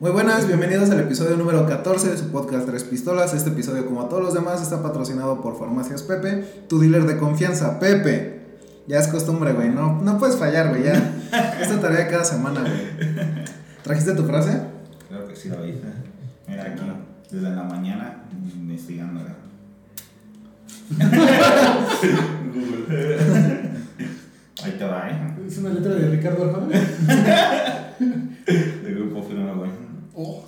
Muy buenas, bienvenidos al episodio número 14 de su podcast Tres Pistolas. Este episodio, como todos los demás, está patrocinado por Farmacias Pepe, tu dealer de confianza, Pepe. Ya es costumbre, güey, no, no puedes fallar, güey, ya. Esta tarea cada semana, güey. ¿Trajiste tu frase? Claro que sí, David. Mira aquí, desde la mañana, investigando. Google. Ahí te va, ¿eh? Es una letra de Ricardo Arjona. De grupo Firma, güey. Oh.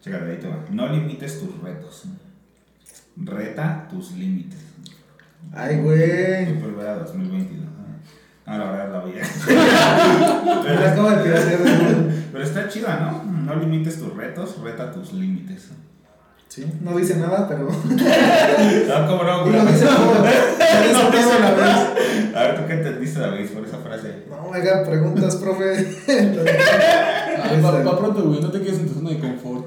Chécate, ahí te va. No limites tus retos. Reta tus límites. Ay, güey. Tu primera 2022. Ah, la verdad, la vida. De de Google. Pero está chida, ¿no? No limites tus retos, reta tus límites. Sí, no dice nada, pero. No, cómo no, güey. lo dice dice No dice a la vez. nada. A ver, ¿tú qué entendiste, David, por esa frase? No hagan preguntas, profe. Ah, va, va pronto, güey. No te quedes en tu zona de confort.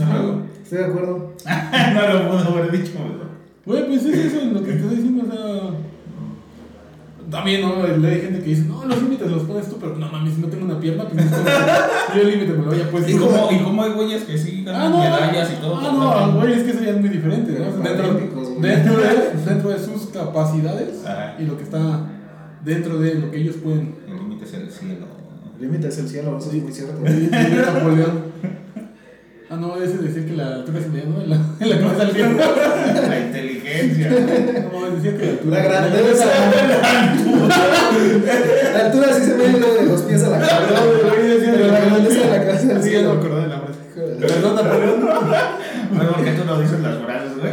Ajá. Estoy de acuerdo. no lo pudo haber dicho, güey. Güey, pues es eso lo que te estoy diciendo, o sea. También, ¿no? Hay gente que dice, no, los límites los pones tú, pero no mames, si no tengo una pierna, pues no Yo el límite me lo haya puesto. ¿Y cómo, ¿Y cómo hay güeyes que sí Ah, ganan no, medallas y todo? ah, no, güey, es que eso ya es muy diferente, ¿no? O sea, dentro, de, dentro de sus capacidades Ajá. y lo que está dentro de lo que ellos pueden. El límite es el cielo. El límite es el cielo, eso es muy cierto. Napoleón. Ah, no, ese decía que la altura se medía, ¿no? En la, en la cabeza del tiempo. La inteligencia. No, decía que la altura. La grandeza. La altura sí se me de los pies a la cabeza. Pero la grandeza de la cabeza del Sí, cielo. me acordaba de la frase. Perdón, Napoleón. No, ¿por qué tú no dices las frases, güey?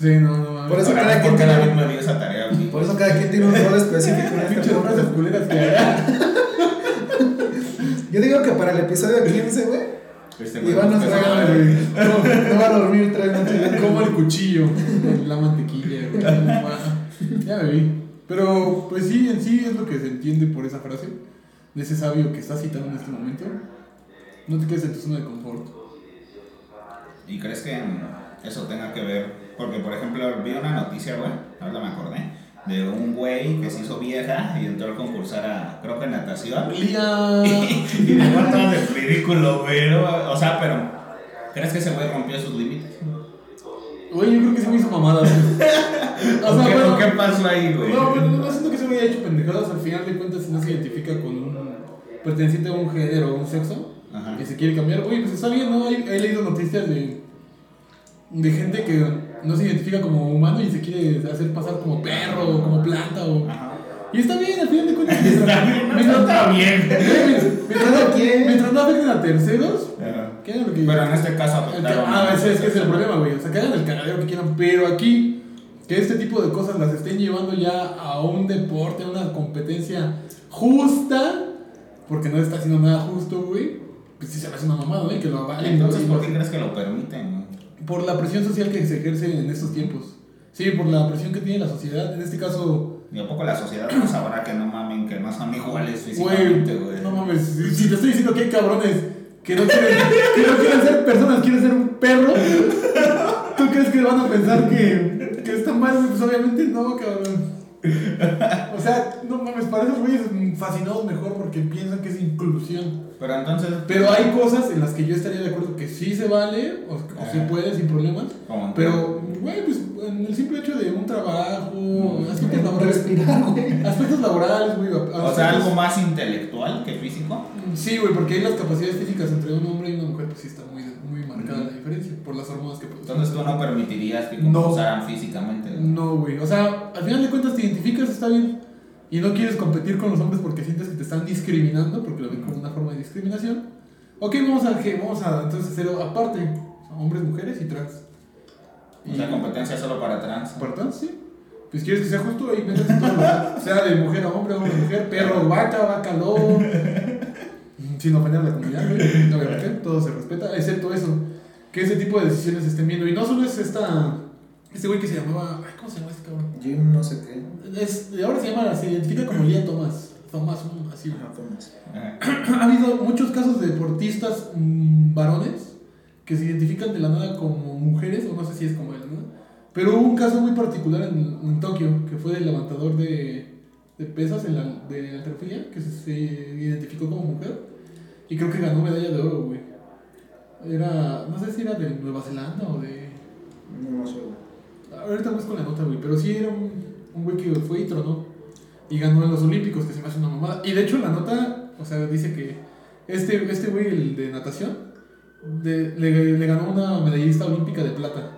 Sí, no, no. Por eso cada ¿por quien tiene-? Por eso cada quien tiene un rol específico en este Pinches frases culeras que hay. Yo digo que para el episodio 15, güey, Este Iván nos traga, güey. güey. No, no va a dormir tres noches. Como el cuchillo, la mantequilla, güey. Ya me vi. Pero, pues sí, en sí es lo que se entiende por esa frase de ese sabio que está citando en este momento. No te quedes en tu zona de confort. ¿Y crees que eso tenga que ver? Porque, por ejemplo, vi una noticia, güey, ahora me acordé, de un güey que se hizo vieja y entró a concursar a, creo que natación. Lía. y dejó todo de ridículo, güey. ¿no? O sea, pero, ¿crees que ese güey rompió sus límites? Güey, yo creo que se me hizo mamada. güey. O ¿O sea, qué, bueno, qué pasó ahí, güey? No, pero no siento que se me haya hecho pendejadas. Al final de cuentas, si no se identifica con un perteneciente a un género o un sexo Ajá. y se quiere cambiar, oye, pues está bien, ¿no? He, he leído noticias de, de gente que no se identifica como humano y se quiere hacer pasar como perro o como planta. O... Ajá. Y está bien, al final de cuentas. Está bien, no está bien. Mientras, mientras no afecten a terceros, Ajá. que hagan lo que Pero en este caso afectaron Ah, a- es que es el problema, güey. O sea, que hagan el cagadero que quieran, pero aquí, que este tipo de cosas las estén llevando ya a un deporte, a una competencia justa, porque no está haciendo nada justo, güey. Pues sí se me hace una mamada, güey, que lo avalen. Entonces. ¿por qué crees que lo permiten? Por la presión social que se ejerce en estos tiempos. Sí, por la presión que tiene la sociedad. En este caso, ¿Y a poco la sociedad no sabrá que no mamen, que no son iguales físicamente, güey? no mames, si, si te estoy diciendo que hay cabrones que no quieren, que no quieren ser personas, quieren ser un perro, ¿tú crees que van a pensar que, que está mal? Pues obviamente no, cabrón. O sea, no mames, para esos güeyes fascinados mejor porque piensan que es inclusión. Pero entonces. Pero hay cosas en las que yo estaría de acuerdo que sí se vale o, o se puede sin problemas. Pero, güey, pues en el simple hecho de un trabajo, aspectos laborales, güey. aspectos laborales, güey. O sea, algo más intelectual que físico. Sí, güey, porque ahí las capacidades físicas entre un hombre y una mujer, pues sí está muy, muy marcada la diferencia por las hormonas que producen. Entonces tú no permitirías que No. concursaran físicamente. güey. No, güey. O sea, al final de cuentas te identificas, está bien. Y no quieres competir con los hombres porque sientes que te están discriminando, porque lo ven como una forma de discriminación. Ok, vamos a, vamos a entonces hacer aparte. Hombres, mujeres y trans. O sea, competencia solo para trans. ¿Para trans? Sí. Pues quieres que sea justo ahí metes todo lo sea de mujer a hombre, hombre a mujer, perro, vaca, vaca, lobo. Sin ofender a la comunidad, güey. Obviamente, todo se respeta, excepto eso. Que ese tipo de decisiones estén viendo. Y no solo es esta. Este güey que se llamaba. Ay, ¿cómo se llama este cabrón? Jim, no sé qué. Es, ahora se llama, se identifica como Lía Thomas. Thomas, un- así. Ajá, Tomás. Ajá. Ha habido muchos casos de deportistas mm, varones que se identifican de la nada como mujeres, o no sé si es como él, ¿no? Pero hubo un caso muy particular en, en Tokio, que fue del levantador de, de pesas en la, de halterofilia, que se, se identificó como mujer. Y creo que ganó medalla de oro, güey. Era, no sé si era de Nueva Zelanda o de... No, no sé, güey. Ahorita busco la nota, güey, pero sí era un, un güey que fue y tronó. Y ganó en los Olímpicos, que se me hace una mamada. Y de hecho, la nota, o sea, dice que este, este güey, el de natación, de- le, le ganó una medallista olímpica de plata.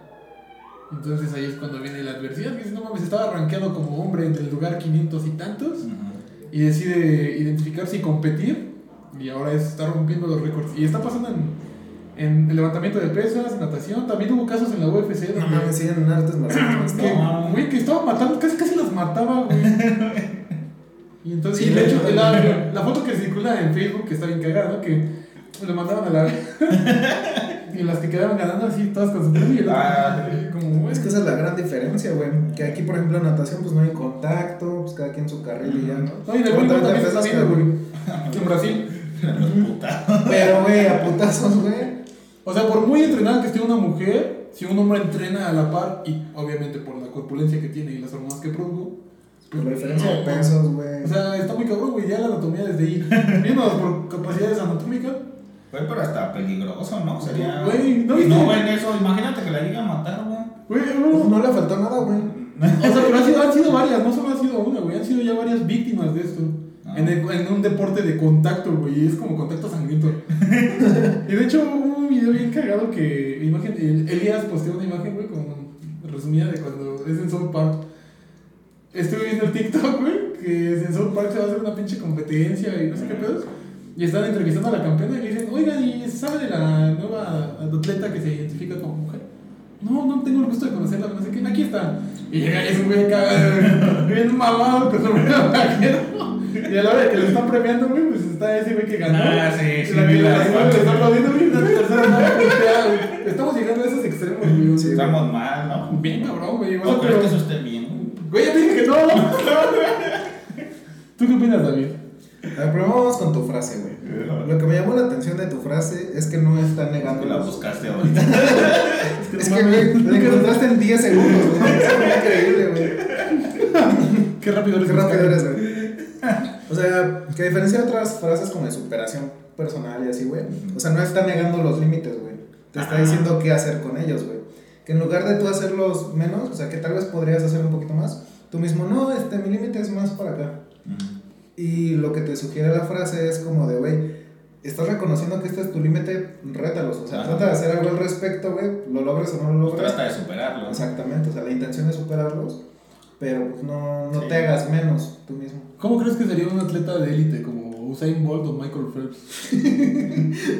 Entonces ahí es cuando viene la adversidad. Que dice, no mames, estaba rankeado como hombre en el lugar 500 y tantos. Y decide identificarse y competir. Y ahora es- está rompiendo los récords. Y está pasando en, en el levantamiento de pesas, natación. También hubo casos en la UFC. No donde- mames, siguen en artes marciales. que, ¿no? güey, que estaba matando, casi casi las mataba, güey. Y entonces, Sí, y de hecho, la, la foto que circula en Facebook, que está bien cagada, ¿no? Que le mandaban a la. y las que quedaban ganando así, todas con su premio. Ah, como. Es que esa es la gran diferencia, güey. Que aquí, por ejemplo, en natación, pues no hay contacto, pues cada quien su carril y ya, ¿no? No, y en el también se está viendo, güey. En Brasil. Pero, güey, a putazos, güey. O sea, por muy entrenada que esté una mujer, si un hombre entrena a la par, y obviamente por la corpulencia que tiene y las hormonas que produjo, Por la diferencia de pesos, güey. O sea, está muy cabrón, güey, ya la anatomía desde ahí. Viéndonos por capacidades anatómicas. Güey, pero hasta peligroso, ¿no? Sería. Güey, no, no ven eso. Imagínate que la llegue a matar, güey. Güey, Pues no. no le faltó nada, güey. O sea, pero han sido, han sido varias, no solo ha sido una, güey, han sido ya varias víctimas de esto. En, el- en un deporte de contacto, güey, es como contacto sangriento. y de hecho hubo un video bien cagado que, imagen, el- Elías posteó una imagen, güey, como resumida de cuando es en South Park. Estuve viendo el TikTok, güey, que en South Park se va a hacer una pinche competencia y no sé qué pedos. Y están entrevistando a la campeona y le dicen, oigan, ¿y sabe de la nueva atleta que se identifica como mujer? No, no tengo el gusto de conocerla, no sé qué. Aquí está. Y llega y es un güey bien mamado, con vaquero. Y a la hora de que lo están premiando, güey, pues está ese güey que ganó. Ah, sí, sí, la que la le fotos. está aplaudiendo bien, la tercera güey. Estamos llegando a esos extremos, güey. Sí, Estamos mal, ¿no? Bien cabrón, güey. O ¿No sea, crees pero- que eso esté bien, güey? Güey, ya te dije que no. ¿Tú qué opinas, David? A ver, pero vamos con tu frase, güey. Lo que me llamó la atención de tu frase es que no está negando. La los- buscaste ahorita. Es que, güey, la encontraste en 10 segundos, güey. Es increíble, güey. Qué rápido eres. Qué rápido eres, güey. O sea, que a diferencia de otras frases como de superación personal y así, güey. O sea, no está negando los límites, güey. Te está diciendo qué hacer con ellos, güey. Que en lugar de tú hacerlos menos, o sea, que tal vez podrías hacer un poquito más, tú mismo, no, este, mi límite es más para acá. Y lo que te sugiere la frase es como de, güey, estás reconociendo que este es tu límite, rétalos. O sea, Ajá. trata de hacer algo al respecto, güey. Lo logres o no lo logres. Trata de superarlo. Exactamente, o sea, la intención es superarlos, pero pues no, no Sí. te hagas menos tú mismo. ¿Cómo crees que sería un atleta de élite como Usain Bolt o Michael Phelps?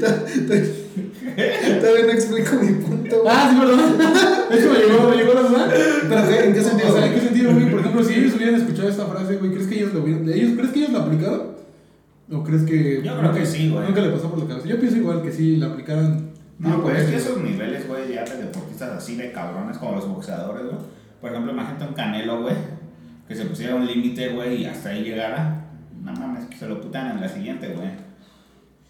Todavía no explico mi punto, güey. Ah, sí, perdón. Eso me llegó, me llegó la duda. Pero, ¿qué? ¿en qué sentido? O sea, ¿en qué sentido, güey? Por ejemplo, si ellos hubieran escuchado esta frase, güey, ¿crees que ellos lo hubieran, ellos, ¿crees que ellos la aplicaron? ¿O crees que Yo creo que sí, güey. Nunca le pasó por la cabeza. Yo pienso igual que sí la aplicaran. No, güey, es que eso. esos niveles, güey, ya de deportistas así de cabrones como los boxeadores, güey. Por ejemplo, imagínate un Canelo, güey, que se pusiera un límite, güey, y hasta ahí llegara. No mames, que se lo putan en la siguiente, güey.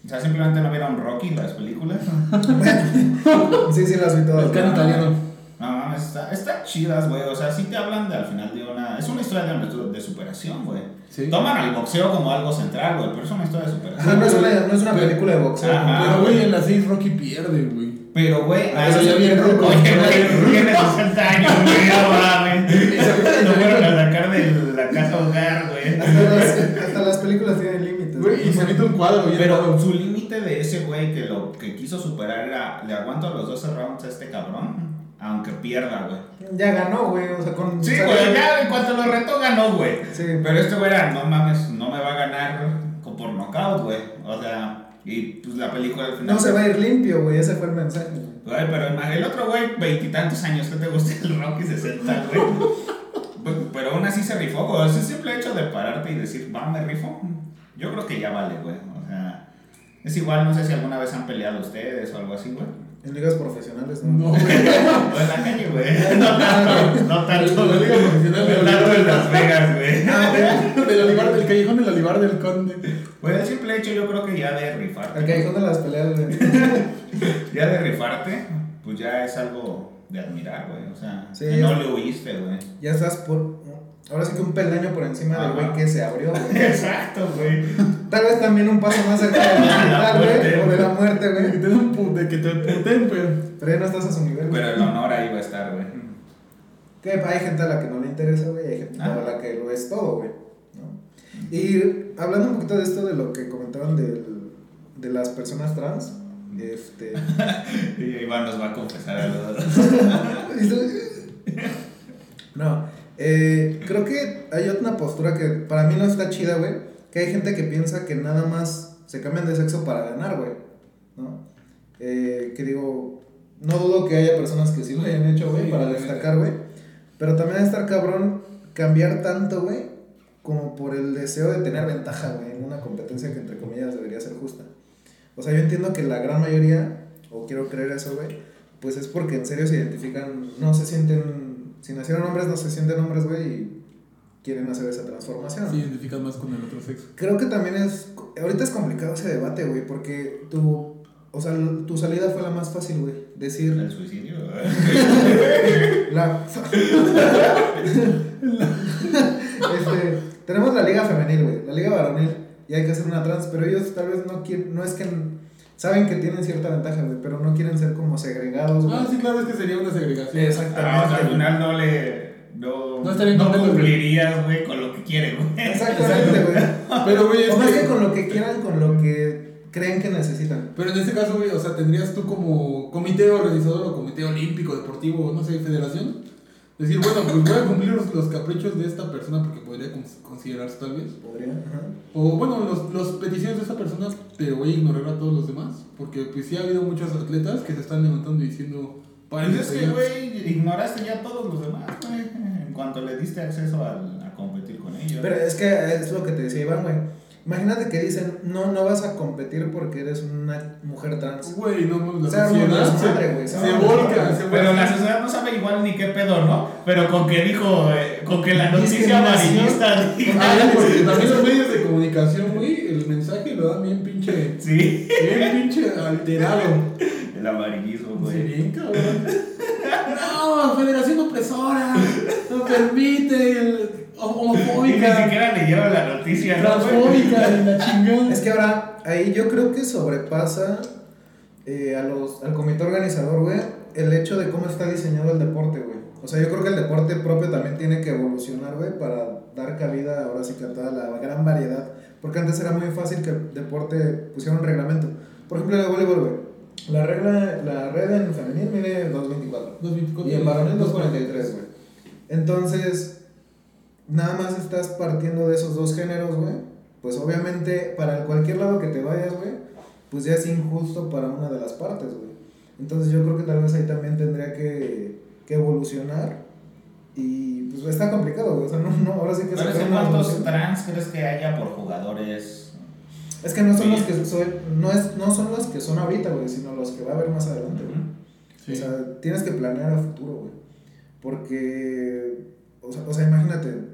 O sea, simplemente no vieron Rocky, las películas. Sí, sí, las vi todas. El can güey. italiano. No mames, está, está chidas, güey. O sea, sí te hablan de al final de una. Es una historia de, de superación, güey. Sí. Toman al boxeo como algo central, güey, pero es una historia de Ajá, superación. no es una, no es una película de boxeo. Ajá. Pero, güey, en las 6 Rocky pierde, güey. Pero, güey, Ah, Eso ya bien ruco. Oye, güey, tiene 60 años, güey, no mames. Lo fueron a sacar de la casa hogar, güey. Hasta las, hasta las películas tienen límites. Güey, y se mete un cuadro, güey. Pero su límite de ese güey que lo que quiso superar era, le aguanto los 12 rounds a este cabrón, aunque pierda, güey. Ya ganó, güey. O sea, con. Sí, güey, ya en cuanto lo retó ganó, güey. Sí, Pero este güey era, no mames, no me va a ganar con- por knockout, güey. O sea, y pues la película al final. no se va a ir limpio, güey. Ese fue el mensaje. güey. Pero el otro güey, veintitantos años, que te gusta el Rocky 60, güey? Pe- pero aún así se rifó, güey. El simple hecho de pararte y decir, va, me rifo, yo creo que ya vale, güey. O sea, es igual, no sé si alguna vez han peleado ustedes o algo así, güey. En ligas profesionales, No, ¿no? güey. O en la calle, güey. No tanto, no tanto. La liga profesional de No en Las Vegas, güey. Del olivar, del callejón del olivar del conde. Pues el simple hecho, yo creo que ya de rifarte. El callejón de las peleas, güey. Ya de rifarte, pues ya es algo de admirar, güey. O sea, Sí, que no le huiste, güey. Ya estás por. Ahora sí que un peldaño por encima del güey que se abrió, güey. Exacto, güey. Tal vez también un paso más cerca del hospital, güey, o de la muerte, De que güey. te den un pu- de que te puten, pero. Pero ya no estás a su nivel, güey. Pero el honor ahí va a estar, güey. Que hay gente a la que no le interesa, güey, hay gente Ah. a la que lo es todo, güey. ¿no? Y hablando un poquito de esto, de lo que comentaban del, de las personas trans, este. Y Iván nos va a confesar algo. No, eh, creo que hay otra postura que para mí no está chida, güey. Que hay gente que piensa que nada más se cambian de sexo para ganar, güey. ¿No? Eh, que digo, no dudo que haya personas que sí lo hayan hecho, güey, Sí, para obviamente. destacar, güey. Pero también estar cabrón cambiar tanto, güey, como por el deseo de tener ventaja, güey, en una competencia que entre comillas debería ser justa. O sea, yo entiendo que la gran mayoría, o quiero creer eso, güey, pues es porque en serio se identifican, no se sienten, si nacieron hombres, no se sienten hombres, güey, y quieren hacer esa transformación. Se identificas más con el otro sexo. Creo que también es, ahorita es complicado ese debate, güey, porque tu, o sea, tu salida fue la más fácil, güey, decir, El suicidio, la... este, tenemos la liga femenil, güey, la liga varonil, y hay que hacer una trans, pero ellos tal vez no quieren, no es que saben que tienen cierta ventaja, güey, pero no quieren ser como segregados, güey. Ah, sí, claro, es que sería una segregación. Exactamente. Ah, o sea, al final no le. No, No estarían no cumplirías, güey, con lo que quiere, güey. Exactamente, güey. Pero, güey, es O más que- que con lo que quieran, con lo que creen que necesitan. Pero en este caso, güey, o sea, tendrías tú como comité organizador o comité olímpico, deportivo, no sé, federación. Decir, bueno, pues voy a cumplir los, los caprichos de esta persona porque podría cons- considerarse tal vez. Podría, ajá. O bueno, los, los peticiones de esta persona, pero voy a ignorar a todos los demás. Porque pues sí ha habido muchos atletas que se están levantando y diciendo, Pues "Párense es que, allá". güey, ignoraste ya a todos los demás, güey. En cuanto le diste acceso al- a, competir con ellos. Pero es que es lo que te decía Iván, güey. Imagínate que dicen, no, no vas a competir porque eres una mujer trans. Güey, no, no, la O sea, sociedad no, se, madre, güey, se no, volca, se Pero la sociedad no sabe igual ni qué pedo, ¿no? Pero con que dijo, eh, con que la noticia amarillista Ah, porque también los medios de comunicación, güey, el mensaje lo dan bien pinche, Sí, bien pinche alterado. el amarillismo, Sí, güey. bien cabrón. No, Federación Opresora, no permite, el, hom- Y ni homofóbica, siquiera leyeron la noticia, ¿no, güey? transfóbica, y la chingada. Es que ahora, ahí yo creo que sobrepasa eh, a los, al comité organizador, güey, el hecho de cómo está diseñado el deporte, güey. O sea, yo creo que el deporte propio también tiene que evolucionar, güey, para dar cabida ahora sí que a toda la gran variedad. Porque antes era muy fácil que el deporte pusiera un reglamento. Por ejemplo, en el voleibol, güey. La regla, la red en femenil mide 2.24. 2.24. Y en varonil 2.43, güey. Entonces, nada más estás partiendo de esos dos géneros, güey. Pues obviamente, para cualquier lado que te vayas, güey, pues ya es injusto para una de las partes, güey. Entonces yo creo que tal vez ahí también tendría que, que evolucionar. Y pues está complicado, güey. O sea, no, no, ahora sí que Pero es que ¿cuántos trans crees que haya por jugadores? Es que no son Sí. los que soy, no es, no son los que son ahorita, güey, sino los que va a haber más adelante, güey. Sí. O sea, tienes que planear a futuro, güey. Porque, o sea, o sea, imagínate,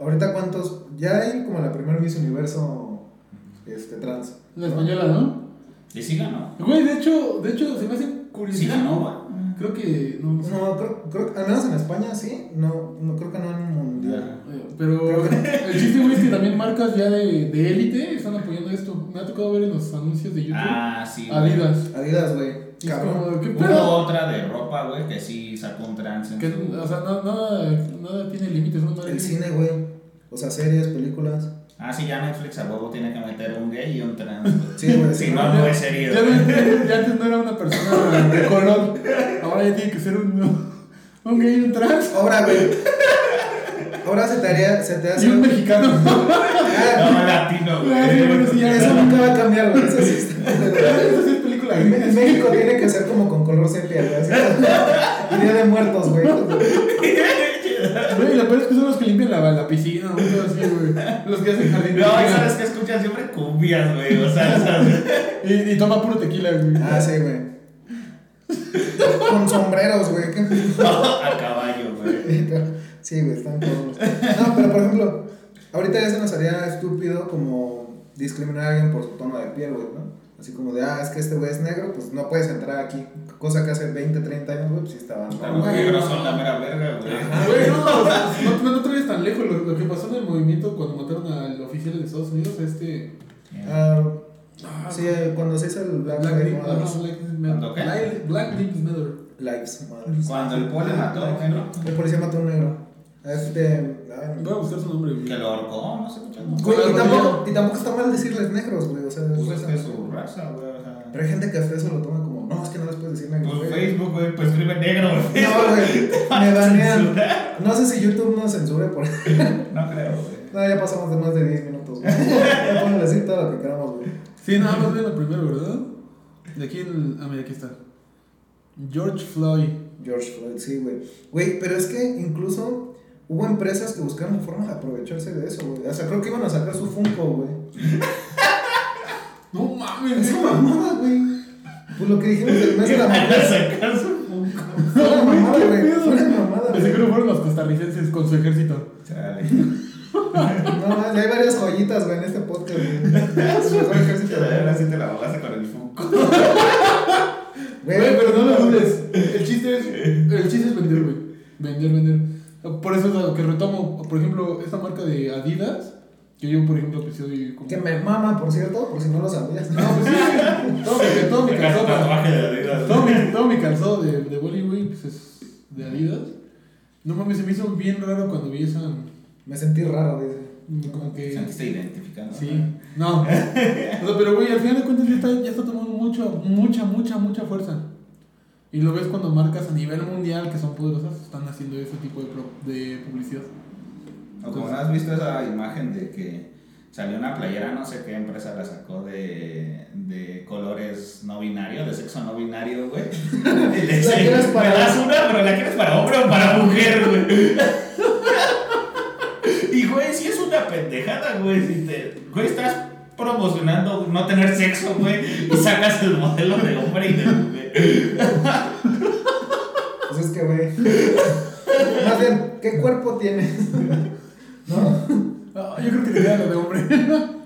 ahorita cuántos, ya hay como la primera Miss Universo este, trans. La española, ¿no? Y sí ganó. Güey, de hecho, de hecho, se me hace Sí curiosidad. ganó, güey. Creo que no, no sé. No, creo, creo que al menos en España sí, no, no creo que no en un mundial. Eh, Pero el chiste, güey, es que también marcas ya de de élite están apoyando esto. Me ha tocado ver en los anuncios de YouTube. Ah, sí. Adidas. Adidas, güey. Cabrón. como, ¿qué Hubo pedo? otra de ropa, güey, que sí sacó un trans en Que, su- o sea, no- nada, nada tiene límites, no madre El cine, güey. O sea, series, películas. Ah, sí, ya Netflix a huevo tiene que meter un gay y un trans. Sí, güey. Si sí, no, no es serio. Ya, no- ya antes no era una persona de color, ahora ya tiene que ser un, un gay y un trans Ahora, güey. Ahora se te haría, se te hace. y un mexicano. Ah, No, latino, güey. Eso nunca va a cambiar, güey. Eso sí está- En, México tiene que ser como con color sepia, güey. día de muertos, güey. Güey, lo peor es que son los que limpian la, la piscina, o algo así, güey. Los que hacen jardín. No, y sabes que escuchan siempre cumbias, güey. O sea, ¿sabes? Y, y toma puro tequila, güey. Ah, sí, güey. Con sombreros, güey. qué- a caballo, güey. Sí, güey, están todos. No, pero por ejemplo, ahorita ya se nos haría estúpido como discriminar a alguien por su tono de piel, güey, ¿no? Así como de, ah, es que este güey es negro, pues no puedes entrar aquí. Cosa que hace 20, 30 años, güey, pues sí estaban. Los negros son la mera verga, güey. Güey, no, o sea, no, no, no te vayas tan lejos. Lo, lo que pasó en el movimiento cuando mataron al oficial de Estados Unidos, este. Ah, Ah, sí, cuando se hizo el Black, Black, Lives Matter. ajá, Black Lives Matter. Black- Lives Matter. Lives Matter. Cuando el pole mató a un negro. El policía mató a un negro. Este. Ay, Voy a buscar su nombre, güey. Que lo ahorcó, no sé mucho. Güey, y tampoco, rodilla. y tampoco está mal decirles negros, güey. O sea, Pues es que su raza, güey. O sea. Pero hay gente que hasta eso lo toma como, no, es que no les puedes decir negros. Pues güey. Facebook, güey, pues escribe negro, güey. No, güey, me banean. No sé si YouTube nos censure por No creo, güey. No, ya pasamos de más de 10 minutos, güey. Ya podemos decir todo lo que queramos, güey. Sí, nada más ven lo primero, ¿verdad? De aquí en. Ah, mira, aquí está. George Floyd. George Floyd, sí, güey. Güey, pero es que incluso hubo empresas que buscaron formas de aprovecharse de eso, güey. O sea, creo que iban a sacar su Funko, güey. No mames, Es güey. una mamada, güey. Pues lo que dijimos del mes de la Van a mujer. sacar su Funko. Fue una mamada, güey. Fue una mamada, güey. seguro fueron los costarricenses con su ejército. Chale. No, más, hay varias joyitas, güey, en este podcast, güey. Su mejor ejército. Ahora sí te la bajaste con el Funko. Güey, Güey, pero no lo dudes. El chiste es. El chiste es vender, güey. Vender, vender. Por eso es lo que retomo. Por ejemplo, esta marca de Adidas. Que yo, por ejemplo, episodio como. Que me mama, por cierto, por si no lo sabías. No, pues sí. Todo, mi- todo mi Sacaste calzado. Todo mi, todo mi calzado de, de Bollywood pues es de Adidas. No mames, se me hizo bien raro cuando vi esa. Me sentí raro, dice. Como que. sentiste identificado. Sí, no. O sea, pero güey, al final de cuentas ya está, ya está tomando mucha, mucha, mucha, mucha fuerza. Y lo ves cuando marcas a nivel mundial que son poderosas, están haciendo ese tipo de, pro- de publicidad. O como no has visto esa imagen de que salió una playera, no sé qué empresa la sacó de, de colores no binarios, de sexo no binario, güey. Y le dice, quieres para- "Me das una, pero la quieres para hombre o para mujer, güey. Y güey, si es una pendejada, güey. Si te, güey, estás promocionando no tener sexo, güey, y sacas el modelo de hombre y de mujer. Pues es que, güey. Más bien, ¿qué cuerpo tienes? ¿No? Ah, yo creo que te lo de hombre.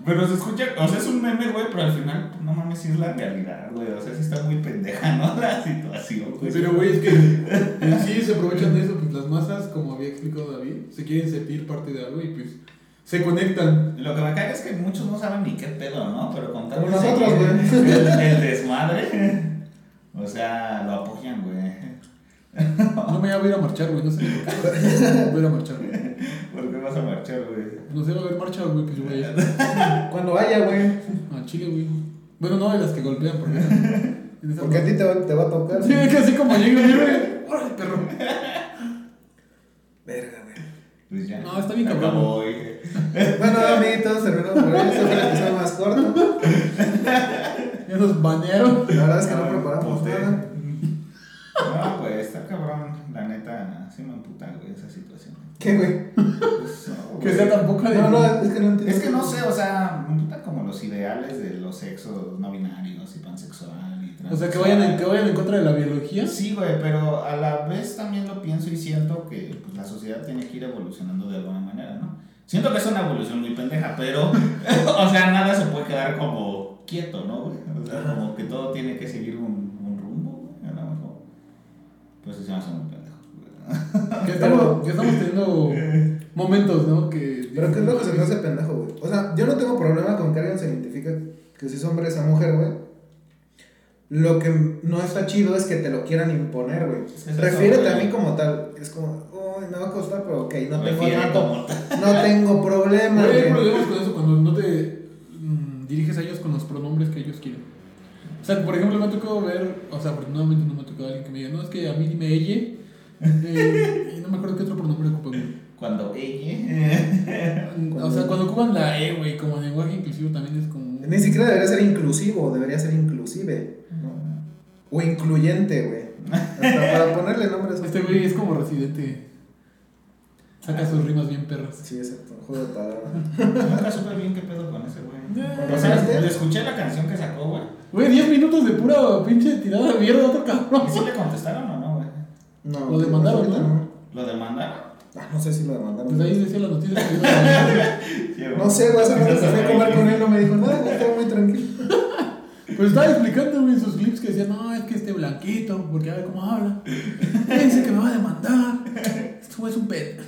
Pero se escucha, o sea, es un meme, güey, pero al final, no mames, sí es la realidad, güey. O sea, sí está muy pendeja, ¿no? La situación, güey. Pero güey, es que en sí se aprovechan de eso, pues las masas, como había explicado David, se quieren sentir parte de algo y pues se conectan. Lo que me cae es que muchos no saben ni qué pedo, ¿no? Pero con tal nosotros, güey. El, el desmadre, o sea, lo apoyan, güey. No me voy a ir a marchar, güey, no sé ni por qué. Voy a ir a marchar. ¿Por qué vas a marchar, güey? No sé, va a haber marcha, güey, pues yo voy a ir. Cuando vaya, güey. A Chile, güey. Bueno, no de las que golpean, porque. Porque a ti te va, te va a tocar. Sí, que así como llego, güey. ¡Órale, perro! Verga, güey. Pues ya. No, está bien cabrón. Acabó, güey. Bueno, amiguitos, terminamos por hoy. Este fue el episodio más corto. Ya nos banearon. La verdad es que no preparamos Poté. nada. No, pues está cabrón, la neta, sí me emputa, güey, esa situación. ¿Qué, güey? Pues, no, Que sea tan poca de. No, no, es que no entiendo. Es que no sé, o sea, me emputa como los ideales de los sexos no binarios y O sea, que vayan, en, que vayan en contra de la biología. Sí, güey, pero a la vez también lo pienso y siento que pues, la sociedad tiene que ir evolucionando de alguna manera, ¿no? Siento que es una evolución muy pendeja, pero, o sea, nada se puede quedar como quieto, ¿no, güey? O sea, Ajá. como que todo tiene que seguir un, un rumbo, güey, a lo mejor. Pues sí se me hace muy pendejo, güey. Que estamos, que estamos teniendo momentos, ¿no? Que. Pero ¿qué es lo que se me hace pendejo, güey? O sea, yo no tengo problema con que alguien se identifique que si es hombre es a mujer, güey. Lo que no está chido es que te lo quieran imponer, güey. Eso, Refiérete a mí como tal. Es como, uy, me va a costar, pero ok, no tengo Refiere nada. como tal. No tengo problema, Güey, hay problemas con eso cuando no te mm, diriges a ellos con los pronombres que ellos quieren. O sea, por ejemplo, me ha tocado ver, o sea, afortunadamente no me ha tocado alguien que me diga, no, es que a mí dime ella. eh, y no me acuerdo qué otro pronombre ocupa, güey. Cuando ella. O sea, cuando ocupan la E, güey, como lenguaje inclusivo también es como. Ni siquiera debería ser inclusivo, debería ser inclusive. O incluyente, güey. Hasta para ponerle nombres. Este güey es como residente. Saca sus rimas bien perras. Sí, exacto. Juego de palabras. Nunca supe bien qué pedo con ese güey. O sea, le escuché la canción que sacó, güey. Güey, 10 minutos de pura pinche tirada de mierda a otro cabrón. ¿Y si le contestaron o no, güey? No. Lo demandaron, ¿no? ¿Lo demandaron? Ah, no sé si lo demandaron. Pues ahí decía la noticia que a- No sé, güey, hace rato que fui a comer con él, no me dijo nada, güey, estaba muy tranquilo. Pues estaba explicando, güey, en sus clips que decía, no, es que este blanquito, porque a ver cómo habla. Dice que me va a demandar. Esto es un pet.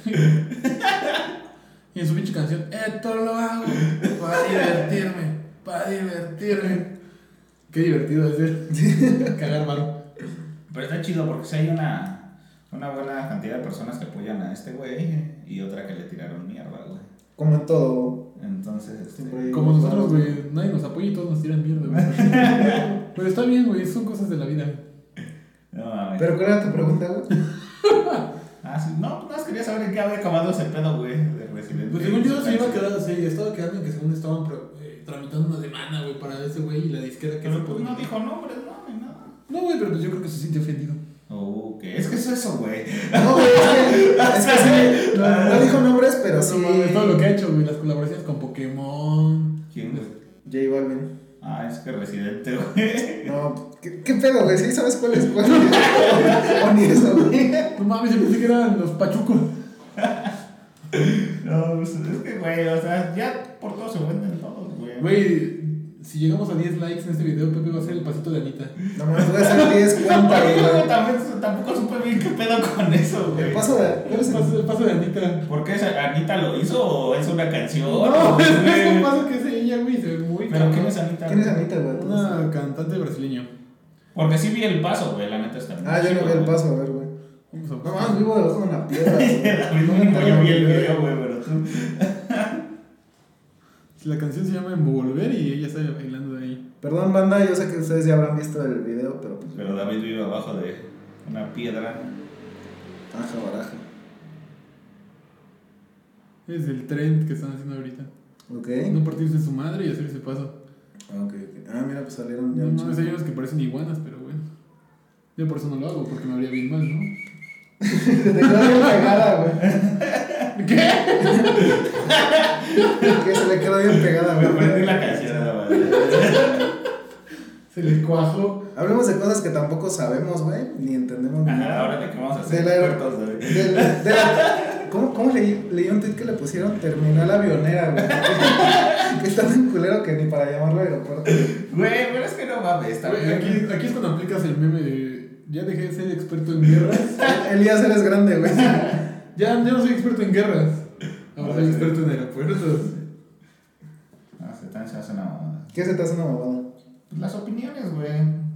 Y en su pinche canción, esto lo hago para divertirme, para divertirme. Qué divertido es ser. Cagar malo. Pero está chido porque si hay una, una buena cantidad de personas que apoyan a este güey y otra que le tiraron mierda, güey. Como en todo. Entonces, este, Como nosotros, güey, nadie nos apoya y todos nos tiran mierda, güey. Pero está bien, güey, son cosas de la vida. no mames. Pero ¿cuál era tu pregunta, güey? Ah, sí, no, no, quería saber en qué había acabado ese pedo, güey, de Resident Pues según yo se iba a quedar, se estaba quedando en que según estaban pro- eh, tramitando una demanda, güey, para ese güey y la disquera que Pero se pues podía. no dijo nombres, no, ni nada. No, güey, pero pues yo creo que se siente ofendido. Oh, ¿qué? Es que es eso, güey. No, güey, es que, es que sí. No, no dijo nombres, pero sí. No todo lo que ha hecho, güey, las colaboraciones con Pokémon. ¿Quién, güey? J Balvin. Ah, es que Residente, güey. No, ¿qué, qué pedo, güey? ¿Sí sabes cuál es cuál? o ni eso, güey. No mames, yo pensé que eran los pachucos. No, pues es que, güey, o sea, ya por todo se venden todos, güey. Güey, si llegamos a 10 likes en este video, Pepe va a hacer el pasito de Anita. No mames, voy a hacer 10 cuentas, Yo güey. tampoco supe bien qué pedo con eso, güey. El paso de. ¿cuál El es el paso, el paso de Anita. ¿Por qué Anita lo hizo o es una canción? No, es, es un paso que hace ella, güey, se ve muy ¿Pero quién es Anita? ¿Quién es Anita, güey? Una cantante brasileña. Porque sí vi el paso, güey, la neta está muy Ah, yo no vi el paso, a ver, güey. No vivo debajo de una piedra. me yo vi el video, güey, pero tú. La canción se llama Envolver y ella está bailando de ahí. Perdón, banda, yo sé que ustedes ya habrán visto el video, pero pues. Pero David vive abajo de una piedra. Aja, baraja. Es el trend que están haciendo ahorita. Ok. No partirse su madre y hacer ese paso. Ok, ok. Ah, mira, pues salieron ya. No chingo. hay unos que parecen iguanas, pero bueno. Yo por eso no lo hago, porque me habría bien mal, ¿no? Te quedó bien pegada, güey. ¿Qué? Que se le quedó bien pegada, Me aprendí güey. la canción más. Se le cuajó. Hablemos de cosas que tampoco sabemos, güey, ni entendemos. Ajá, nada. ahora de qué vamos a hacer De la- David. De la- de la- ¿Cómo, cómo leí, leí un tweet que le pusieron terminal avionera, güey? que está tan culero que ni para llamarlo aeropuerto. Güey, pero es que no mames, está Güey, bien. aquí, aquí es cuando aplicas el meme de. Ya dejé de ser experto en guerras. Elías eres grande, güey. Ya, ya no soy experto en guerras. Ahora soy experto en aeropuertos. Ah, se se hace una mamada. ¿Qué se te hace una mamada? Pues las opiniones, güey.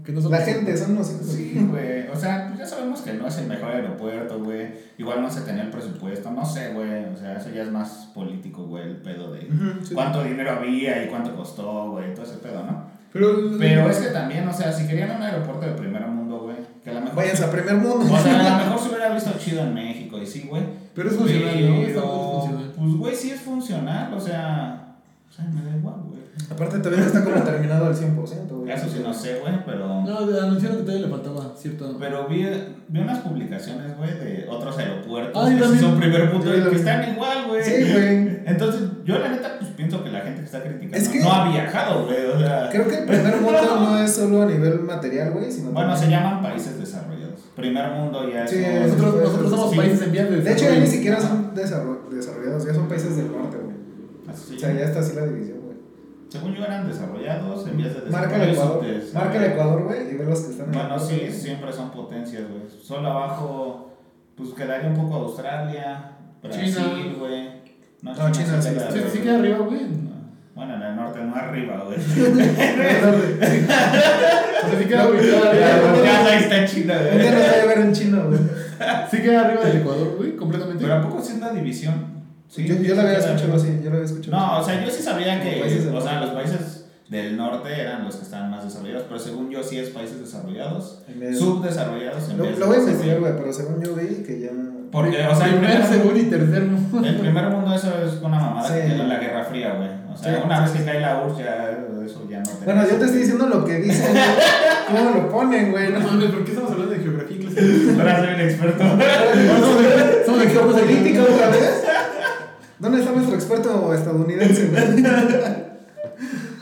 Que no son La gente, son unos hijos. Sí, güey. O sea, pues ya sabemos que no es el mejor aeropuerto, güey. Igual no se tenía el presupuesto. No sé, güey. O sea, eso ya es más político, güey. El pedo de sí. cuánto dinero había y cuánto costó, güey. Todo ese pedo, ¿no? Pero, Pero es que también, o sea, si querían un aeropuerto de primer mundo. Que a lo mejor. Váyanse a primer mundo. O sea, a lo mejor se hubiera visto chido en México y sí, güey. Pero es funcional, ¿no? Pero, funcional. Pues, güey, sí es funcional. O sea, o sea, me da igual, güey. Aparte, todavía no está como terminado al 100%, güey. Eso sí no sé, güey, pero. No, anunciaron que todavía le faltaba cierto. Pero vi, vi unas publicaciones, güey, de otros aeropuertos Ah, también. son primer punto Sí, que están igual, güey. Sí, güey. Entonces, yo la neta, pues pienso que la gente que está criticando Es que- no ha viajado, güey. O sea, Creo que el primer mundo no es solo a nivel material, güey, sino bueno, se también- llaman países desarrollados. Primer mundo ya es. Sí, como- Nosotros, nosotros somos Sí. países en vías de De hecho, ya ni siquiera son desarro- desarrollados, ya son países del norte, güey. Así. O sea, ya está así la división. Según yo eran desarrollados en vías de desarrollo. Marca el Ecuador. subdesarrollo. Marca el Ecuador, güey, y ve los que están en Bueno, sí, siempre son potencias, güey. Solo abajo, pues quedaría un poco Australia, Brasil, China. güey. No, China sí Sí, arriba. sí queda arriba, güey. Bueno, en el norte, no arriba, güey. O sea, sí queda ubicada Ya, arriba. ya ahí está China, Un nos va a güey. llevar en chino, güey. Sí queda arriba del Ecuador, güey, completamente. Pero ¿a poco sí es una división? Sí, yo, yo lo había escuchado así, yo lo había escuchado No, o sea, yo sí sabía que, Países o sea, los países del norte eran los que estaban más desarrollados, pero según yo sí es países desarrollados, subdesarrollados en Lo, vez lo voy a investigar, desarrollados. güey, pero según yo vi que ya. Porque, o sea, el primer, segundo y tercer mundo. el primer mundo eso es una mamada Sí. que la Guerra Fría, güey. O sea, Sí, una sí, vez sí. que cae la URSS ya eso ya no te Bueno, yo te estoy diciendo lo que dicen, güey. ¿Cómo lo ponen, güey? No No mames, ¿por qué estamos hablando de geografía y clase? Ahora soy un experto. Somos de- Somos expertos en política otra vez. ¿Dónde está nuestro experto estadounidense, güey?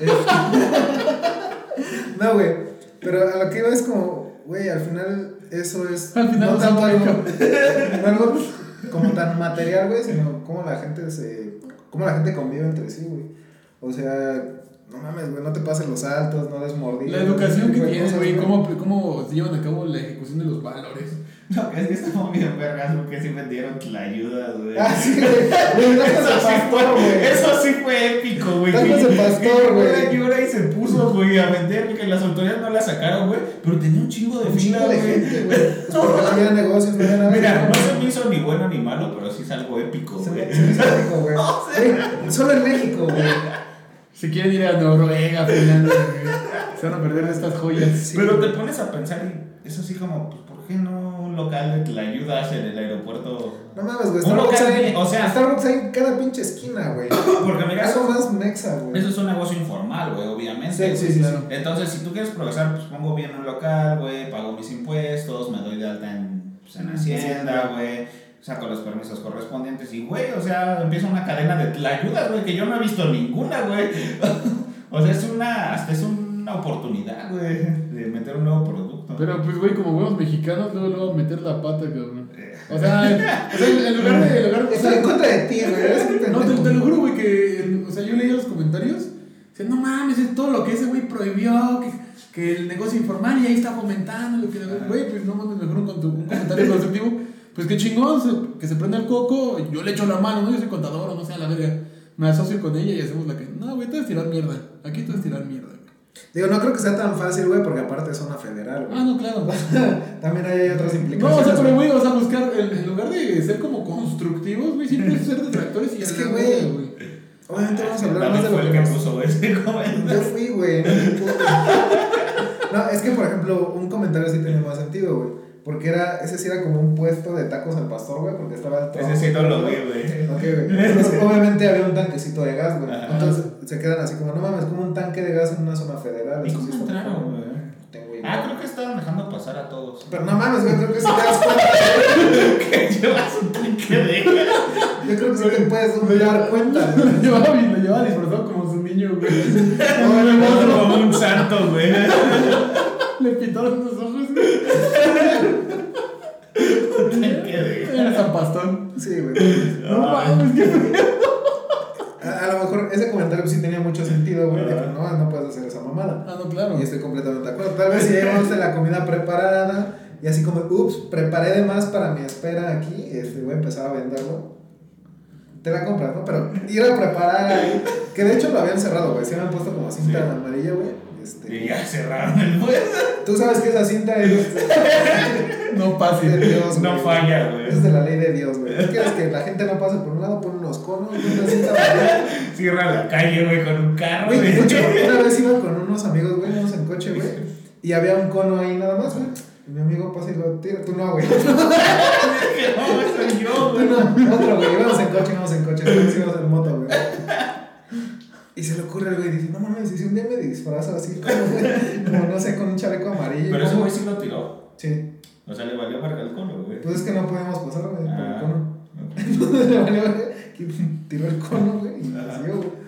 no, güey. Pero a lo que iba es como, güey, al final eso es. Al final no tanto algo, no algo como tan material, güey, sino cómo la gente se. cómo la gente convive entre sí, güey. O sea, no mames, güey, no te pases los saltos, no des mordidas. La educación que tienes, güey, cómo, cómo se llevan a cabo la ejecución de los valores. No, es que estamos bien vergas porque sí vendieron la ayuda, güey. Ah, sí, güey. Eso sí, pastor, fue, güey. eso sí fue épico, güey. De pastor, güey. Una señora y se puso, güey, a vender, que las autoridades no la sacaron, güey. Pero tenía un chingo de Un fila, chingo de güey. gente, güey. Porque no había negocios, no nada. Mira, no se me hizo ni bueno ni malo, pero sí es algo épico, Se güey. se me hizo épico, güey. Güey, Solo en México, güey. Si quieren ir a Noruega, Finlandia, güey, se van a perder de estas joyas. Sí. Pero te pones a pensar y es así como, pues, ¿por qué no un local de la ayudas en el aeropuerto? No mames, güey. Un Starbucks local hay, o sea- Starbucks hay en cada pinche esquina, güey. Porque mira, eso, más mexa, güey. eso es un negocio informal, güey, obviamente. Sí, sí, sí, claro. Entonces, si tú quieres progresar, pues pongo bien un local, güey, pago mis impuestos, me doy de alta en, pues, en Hacienda, güey, saco los permisos correspondientes y, güey, o sea, empieza una cadena de la ayuda, güey, que yo no he visto ninguna, güey. o sea, es una, hasta es una oportunidad, güey, de meter un nuevo producto. Pero pues, güey, como buenos mexicanos, luego le vamos a meter la pata, cabrón. O sea, o sea, en lugar de. En lugar, o Estoy sea, en contra de ti, güey. no, te, lo juro, güey, que. O sea, yo leía los comentarios. Dicen, no mames, es todo lo que ese güey prohibió, que, que el negocio informal y ahí está fomentando. Lo que, güey, pues no mames, mejor un, un comentario constructivo. Pues qué chingón, se- que se prenda el coco. Yo le echo la mano, ¿no? Yo soy contador o no sé, a la verga. Me asocio con ella y hacemos la que. No, güey, te vas a tirar mierda. Aquí te vas a tirar mierda. Digo, no creo que sea tan fácil, güey, porque aparte es zona federal, Ah, güey. no, claro. También hay otras No, implicaciones. o sea, pero güey, o sea, buscar, en, lugar de ser como constructivos, güey, siempre ser detractores y Es que, güey, Obviamente vamos a hablar más de lo fue que el que nos- puso ese comentario. Yo fui, güey. No. No, es que, por ejemplo, un comentario sí tenía más sentido, güey. Porque era, ese sí era como un puesto de tacos al pastor, güey, porque estaba el Ese sí no lo vi, güey. Ok, güey. Entonces, obviamente había un tanquecito de gas, güey. Entonces se quedan así como, no mames, como un tanque de gas en una zona federal. ¿Y cómo sí entraron, güey? Tengo idea. Ah, creo que estaban dejando pasar a todos. Pero no mames, güey, creo que si te das cuenta. que llevas un tanque de gas. Yo creo que sí te puedes dar cuenta, Lo llevaba, lo llevaba disfrazado como su niño, güey. Como un santo, güey. Le pintaron los ojos, güey. Era San Pastón. Sí, güey. No mames, que A, a lo mejor ese comentario sí tenía mucho sentido, güey, de que no, no puedes hacer esa mamada. Ah, no, claro. Y estoy completamente de acuerdo. Tal vez si llevamos de la comida preparada y así como, ups, preparé de más para mi espera aquí, este, voy a empezar a venderlo. Te la compras, ¿no? Pero ir a preparar ahí, que de hecho lo habían cerrado, güey. Se habían puesto como cinta Sí. amarilla, güey. Este, Y ya cerraron el muelle. Tú sabes que esa cinta es No de pase. Dios, No güey. falla, güey. Es de la ley de Dios, güey. ¿Tú quieres que la gente no pase por un lado, pon unos conos, una cinta? Cierra la calle, güey, con un carro, Güey, güey. de hecho, una vez iba con unos amigos, güey, íbamos en coche, güey, y había un cono ahí nada más, güey. Y mi amigo pasa y lo tira, tú no, güey. No, soy yo, Tú güey. no, otro, güey, íbamos en coche, íbamos en coche, íbamos en moto, güey. Y se le ocurre el güey, dice, no mames, y si un día me disfrazo así, como, como no sé, con un chaleco amarillo. Pero ese güey sí lo tiró. Sí, O sea, le valió marca el cono, güey. pues es que no podíamos pasar, güey, por el Ah, cono. Entonces le valió, que tiró el cono, güey, y siguió, güey.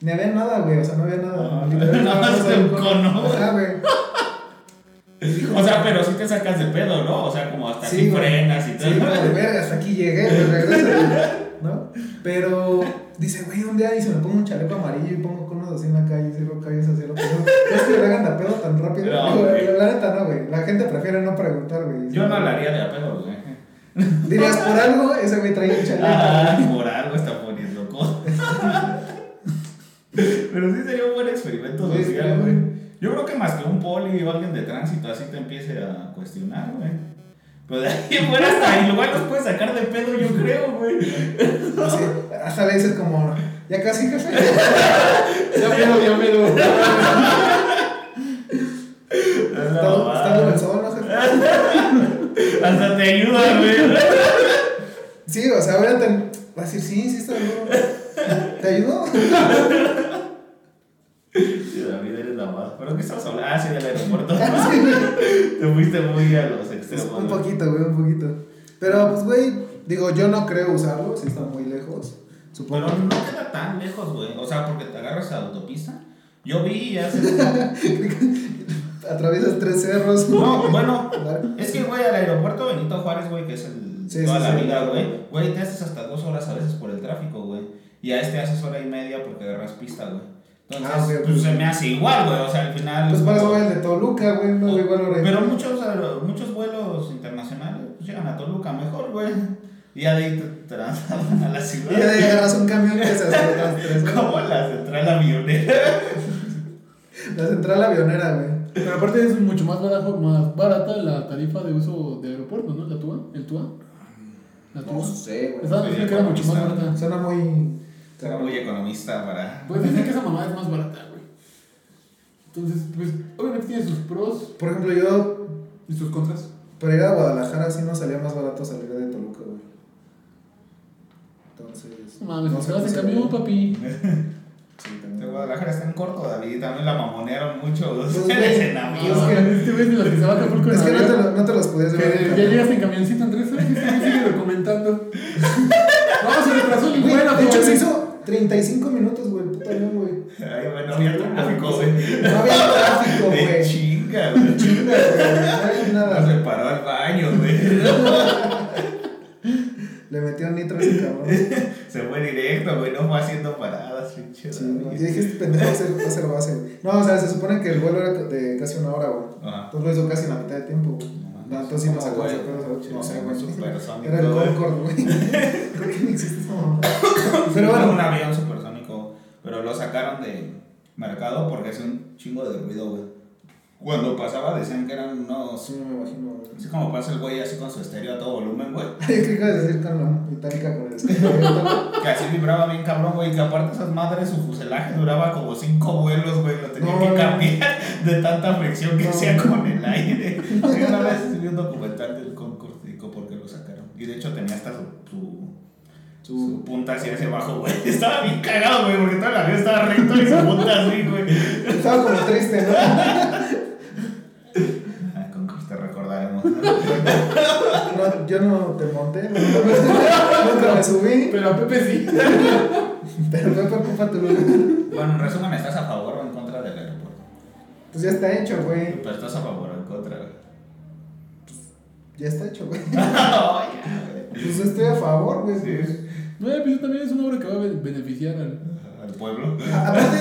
Ni había nada, güey, o sea, no había nada. Literal, nada más había un cono. Ajá, güey. O sea, pero sí te sacas de pedo, ¿no? O sea, como hasta Sí, güey. frenas y todo. Sí, como de verga, hasta aquí llegué, güey, regresa, ¿no? Pero dice, güey, un día y se me pongo un chaleco amarillo y pongo conos así en la calle, cierro calles hacia el otro. No es que le hagan de pedo tan rápido. No, güey. la neta no, güey. La gente prefiere no preguntar, güey. Yo no la haría de a pedo, güey. Dirías, por algo, ese güey trae un chaleco. Ah, por algo está poniendo cosas. Pero sí sería un buen experimento social, sí, güey. Yo creo que más que un poli o alguien de tránsito así te empiece a cuestionar, güey. Pero de ahí en fuera hasta igual los puedes sacar de pedo, yo creo, güey. Hasta le dices como, ya casi, jefe. Ya miedo, ya miedo. Está duro el sol, ¿no, jefe? Hasta te ayuda, güey. Sí, o sea, ahora te va a decir, sí, sí está duro. ¿Te ayudó? Sí, David, eres la más. ¿Pero qué estamos hablando? Ah, sí, del aeropuerto. Te fuiste muy a los Pues, extremos. un poquito, güey, un poquito. Pero, pues, güey, digo, yo no creo usarlo, si está muy lejos. Supongo. Pero no queda tan lejos, güey. O sea, porque te agarras a la autopista. Yo vi y hace. Atraviesas tres cerros. No, bueno, es que, güey, al aeropuerto Benito Juárez, güey, que es el. Sí, toda sí, la sí. vida, güey. Güey, te haces hasta dos horas a veces por el tráfico, güey. Y a este haces hora y media porque agarras pista, güey. Entonces, Ah, ok, pues se me hace igual, güey. O sea, al final. Pues para el de Toluca, güey, no da igual ahora. Pero muchos, muchos vuelos internacionales pues, llegan a Toluca mejor, güey. Y ya de ahí te trasladan a la ciudad. Y ya de ahí agarras un camión que se hace otras tres. güey. Como la central avionera. La central avionera, güey. Pero aparte es mucho más barato, más barata la tarifa de uso de aeropuerto, ¿no? La TUA, el TUA. La TUA. sé, güey. Esa dicen que era mucho más barata. Suena muy. Será muy economista para. Pues dicen que esa mamá es más barata, güey. Entonces, pues, obviamente tiene sus pros Por ejemplo, yo y sus contras. para ir a Guadalajara sí nos salía más barato salir de Toluca, güey. Entonces. No mames, no sé vas en se- camión, papi. Sí, De. Guadalajara está en corto, David. También la mamonearon mucho. Pues, en No, es que- este güey es de los que se va a Acapulco en Es que no te, no te los podías en Que ya llegaste en camioncito Andrés, ¿sabes? Este güey sigue documentando. Vamos, se retrasó el Güey, vuelo, de hecho, joven. se hizo 35 minutos, güey, puto avión, güey. Ay, bueno, había tráfico, güey. No había tráfico, De güey. chinga, güey. Chinga, güey. No había No nada. se paró al baño, güey. Le metió nitro a ese cabrón. Se fue directo, güey. No fue haciendo paradas, pinche. Sí, no, yo dije, este pendejo va a ser, va a ser base. No, o sea, se supone que el vuelo era de casi una hora, güey. Ajá. Entonces lo hizo casi en la mitad de tiempo, güey. No mames. No, sacó de pedos, No sé, güey. supersónico, Era el. Concorde, güey. Creo que no existe esa mamá. Pero bueno, un avión supersónico, pero lo sacaron de mercado porque hace un chingo de ruido, güey. Cuando pasaba decían que eran unos... sí, me imagino, güey. Así como pasa el güey así con su estéreo a todo volumen, güey. Ay, ¿qué ibas a decir con la metálica con el escándalo? Que así vibraba bien cabrón, güey. Que aparte esas madres, su fuselaje duraba como cinco vuelos, güey. Lo tenía No, que no. cambiar de tanta fricción que No. hacía con el aire. Y una vez vi un documental del Concorde porque lo sacaron. Y de hecho tenía hasta su... su punta hacia hacia abajo, güey. Estaba bien cagado, güey, porque todo el avión estaba recto y su punta así, güey. Estaba como triste, ¿no? Recordaremos. No, yo no te monté, no, nunca me subí, Pero a Pepe sí. pero Pepe ocupa tu lugar. Bueno, en resumen, ¿estás a favor o en contra del aeropuerto? Pues ya está hecho, güey. Pero estás a favor o en contra, güey. Ya está hecho, güey. Ya, Pues estoy a favor, güey. güey. Sí. No, pues también es una obra que va a be- beneficiar al. Al pueblo. Aparte,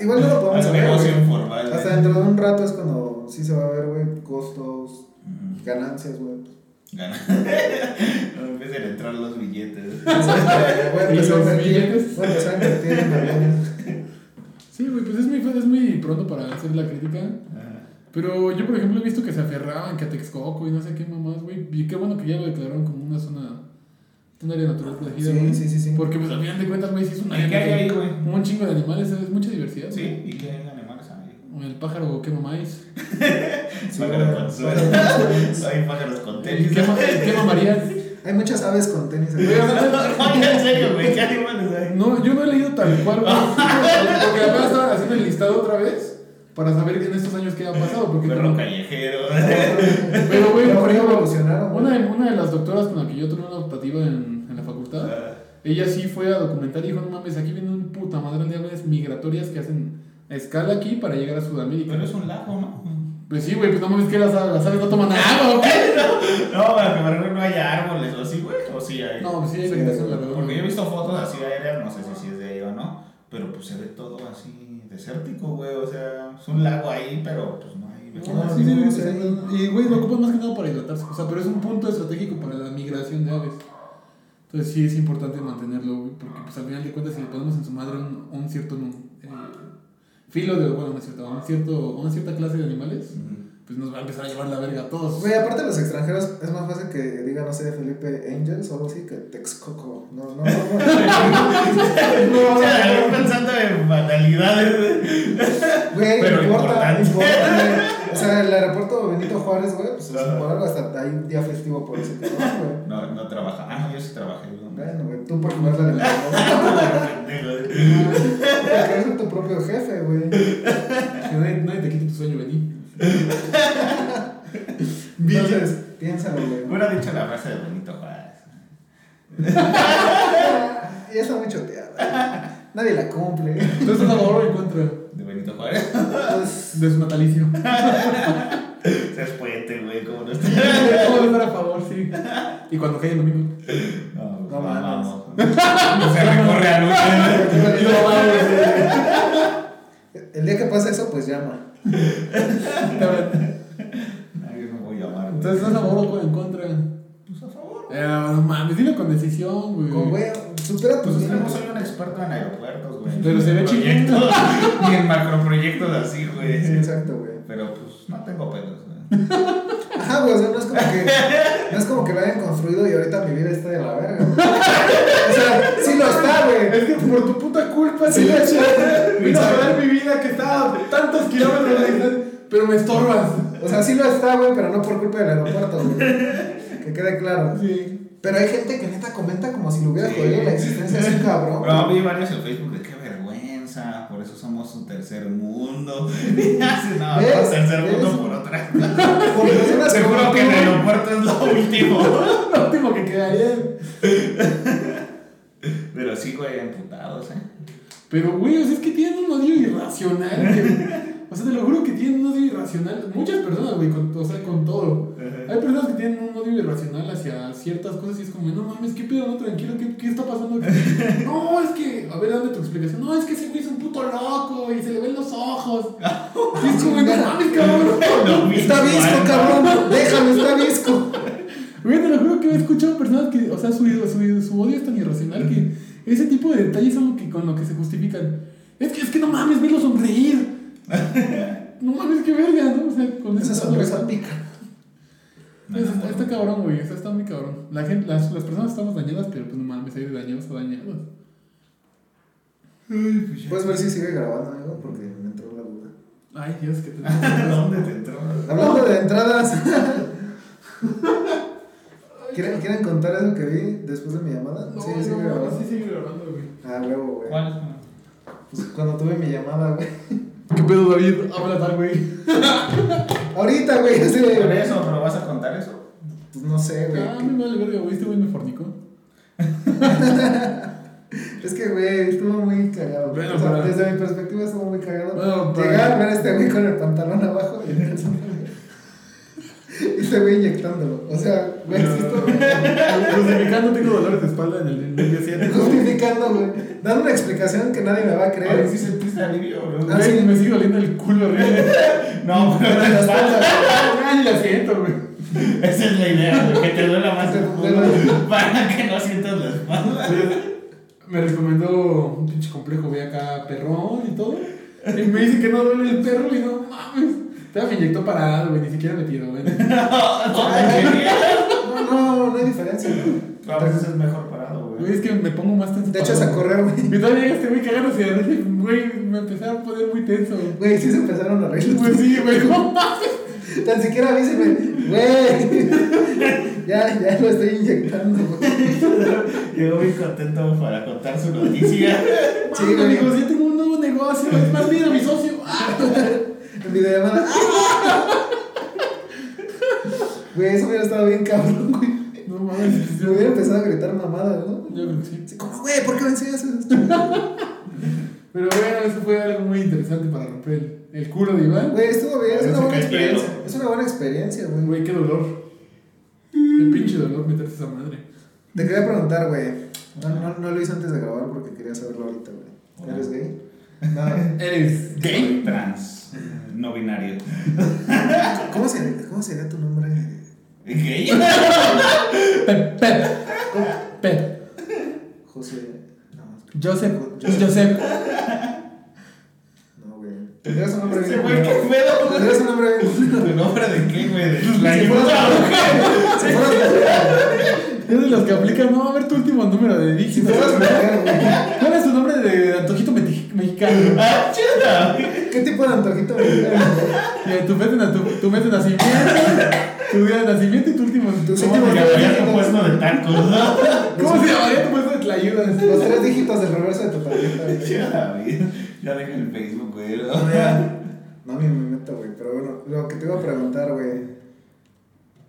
igual no lo podemos saber, güey. Hasta dentro de un rato es cuando sí se va a ver, güey, costos, Mm, ganancias, güey. No empiecen a entrar los billetes. Voy a ¿Y empezar a los invertir, billetes? voy a empezar a invertir en aviones. Sí, güey, pues es muy, es muy pronto para hacer la crítica. Pero yo, por ejemplo, he visto que se aferraban que a Texcoco y no sé qué mamás, güey. Y qué bueno que ya lo declararon como una zona. Un área natural protegida, Sí, güey. sí, sí, sí. Porque, pues, al final de cuentas, güey, sí es un ¿Y área qué hay ahí, que- güey? Un chingo de animales, es mucha diversidad. Sí, güey. ¿y? O El pájaro quema maíz. Sí, güey. con suelo. Hay pájaros con tenis. quema Marías. Hay muchas aves con tenis. en serio, güey, ¿qué animales hay? No, yo no he leído tal cual, güey. Porque apenas estaba haciendo el listado otra vez para saber en estos años qué ha pasado. Porque Perro callejero. Pero, güey, por ejemplo, una de, una de las doctoras con la que yo tuve una optativa en, en la facultad, ella sí fue a documentar y dijo: No mames, aquí vienen un puta madre de aves migratorias que hacen escala aquí para llegar a Sudamérica. Pero es un lago, ¿no? Pues sí, güey, pues no mames que las, las aves no toman agua, ¿o qué? No, para que no haya árboles o sí, güey. O sí hay. No, pues sí, hay Sí, vegetación, la verdad. Porque yo he visto fotos así aéreas, no sé si sí es de ahí o no, pero pues se ve todo así desértico, güey. O sea, es un lago ahí, pero pues no hay No, vegetación. sí, sí, no sí, sí. Y, güey, lo ocupan más que nada para hidratarse. O sea, pero es un punto estratégico para la migración de aves. Entonces sí es importante mantenerlo, güey, porque pues al final de cuentas si le ponemos en su madre un, un cierto eh, filo de, bueno, no es cierto, cierto, una cierta clase de animales. Pues nos va a empezar a llevar la verga a todos. Güey, aparte de los extranjeros, es más fácil que diga, no sé, Felipe Angels o algo así que Texcoco. No, no, no. no. O sea, yo pensando en banalidades. Güey, Pero importa, importa, güey. O sea, el aeropuerto Benito Juárez, güey, pues por algo hasta hay un día festivo por ese cabrón, güey. No, no trabaja. Ah, no, yo sí trabajé. ¿no? Bueno, güey, tú por jugarla de la tu propio jefe, güey. Que nadie te quite tu sueño, vení. Entonces, piénsalo, güey. Hubiera dicho la frase de Benito Juárez. Ya está muy choteada. Nadie la cumple. Entonces, ¿estás a favor o en contra ¿De Benito Juárez? Pues, de su natalicio? Seas puente, güey, como no está. ¿Cómo estar a favor, sí? Y cuando cae el domingo. No, No vamos. mames. Se recorre a luz. Y no mames, pasa eso, pues llama. Ay, no voy a llamar. Entonces, ¿estás a favor o en contra? Pues a favor. Eh, no mames, dilo con decisión, güey. Con güey, supera tus Pues es que no soy un experto en aeropuertos, güey. Pero se ve Proyectos, Ni en macroproyectos así, güey. Sí, exacto, güey. Pero pues no tengo pedos, güey. Ajá, güey, o sea, no es como que. No es como que lo hayan construido y ahorita mi vida está de la verga. güey. O sea, sí güey. Es que por tu puta culpa, Sí, sí, sí. vino a joder mi vida que estaba tantos kilómetros de distancia, pero me estorbas. O sea, sí lo está, güey, pero no por culpa del aeropuerto, güey. Que quede claro. Sí. Pero hay gente que neta comenta como si le hubiera Sí. jodido la existencia de un cabrón. Pero vi varios en Facebook de qué vergüenza, por eso somos un tercer mundo. No, ¿Ves? no, tercer ¿Ves? mundo por otra. Por personas Seguro que el aeropuerto es lo último. Lo último que quedaría. Pero sí, güey, emputados, ¿eh? Pero, güey, o sea, es que tienen un odio irracional. que- o sea, te lo juro que tienen un odio irracional. Muchas personas, güey, con, o sea, con todo. Hay personas que tienen un odio irracional hacia ciertas cosas y es como, no mames, ¿qué pedo? No, tranquilo, ¿qué, qué está pasando aquí? No, es que, a ver, dame tu explicación. No, es que ese güey es un puto loco y se le ven los ojos. Y es como, no mames, cabrón. Está visco, cabrón. Déjalo, está visco. Güey, te lo juro que he escuchado personas que, o sea, su, su, su odio es tan irracional que ese tipo de detalles son lo que, con lo que se justifican. Es que, es que no mames, velo sonreír. No mames, qué verga, ¿no? O sea, con Esa sonrisa pica. Está, cabrón, güey, está, está muy cabrón. La gente, las, las personas estamos dañadas, pero pues no mames, hay de dañados a dañados. Puedes ver si sigue grabando, amigo, porque me entró la duda. Ay, Dios, que te ¿Dónde te entró? Hablando de entradas. ¿Quieren, ¿Quieren contar eso que vi después de mi llamada? No, sí, no, sigue no, grabando. sí sigue grabando, güey. Ah, huevo, güey. ¿Cuál? Pues cuando tuve mi llamada, güey. ¿Qué pedo, David? Habla tal, güey. Ahorita, güey, así ¿Por de. eso? ¿Pero vas a contar eso? Pues no sé, güey. Ah, me vale verga, güey, este güey me fornicó. Es que, güey, estuvo muy cagado. Bueno, O sea, pero- desde mi perspectiva estuvo muy cagado. Bueno, pero- Llegar, ver a este güey con el pantalón abajo y Y este güey inyectándolo. O sea, güey, sí Justificando, tengo dolores de espalda en el, en el día 7. justificando, güey. Dando una explicación que nadie me va a creer. sí sentiste alivio, bro. Ah, sí. me sigue doliendo el culo horrible. No, pero la espalda, Ay, la siento, güey. esa es la idea, güey, que te duela más el Te culo para que no sientas la espalda. Me recomendó un pinche complejo, ve acá, perrón y todo. Y me dice que no duele el perro y no mames. Todavía me inyectó parado, güey, ni siquiera me tiró, güey. Ay, No, no, no hay diferencia, güey. A veces es mejor parado, Güey, es que me pongo más tenso. Te echas a correr, güey. Y todavía llega güey cagándose de risa y, güey, me empezaron a poner muy tenso. Güey, sí se empezaron a reír. Pues sí, güey, no mames. Tan siquiera avíseme, güey. Ya, ya lo estoy inyectando, güey. Llegó muy contento para contar su noticia. Sí, güey. amigos, ya tengo un nuevo negocio. Es más, mira mi socio. Ah. En videollamada. ¡ah! Güey, eso hubiera estado bien cabrón, güey. No mames. Me hubiera empezado a gritar mamada, ¿no? Yo creo que sí. Como, güey, ¿por qué me enseñas eso? Pero bueno, eso fue algo muy interesante para romper el, culo de Iván. Güey, estuvo bien, es una buena experiencia. Es una buena experiencia, güey. Güey, qué dolor. Qué pinche dolor meterte esa madre. Te quería preguntar, güey. No, no, no lo hice antes de grabar porque quería saberlo ahorita, güey. ¿Eres gay? No. ¿Eres gay? Soy trans, no binario. ¿Cómo sería, cómo sería tu nombre? ¿Gay? Pep, Pep. Pep. José. No, Joseph. Joseph. Joseph. no, güey. Tendrías un nombre Ese bien. güey, ¿qué pedo? Tendrías un nombre bien. culero. ¿Tu nombre de qué, güey? De la. Es de los que aplican, no, a ver tu último número de güey. ¿Cuál es tu nombre de antojito mexicano? ¡Ah, chida! ¿Qué tipo de antojito mexicano? Eh, Tu mes de, tu, tu mes de nacimiento, tu día de nacimiento y tu último. Tus ¿Cómo últimos se Ya llama? había tu puesto de tacos, ¿no? ¿Cómo se llamaría tu puesto de tlayudas? Los tres dígitos del reverso de tu tarjeta, güey. Ya deja el Facebook, güey. ¿no? No, ni me meto, güey. Pero bueno, lo que te iba a preguntar, güey.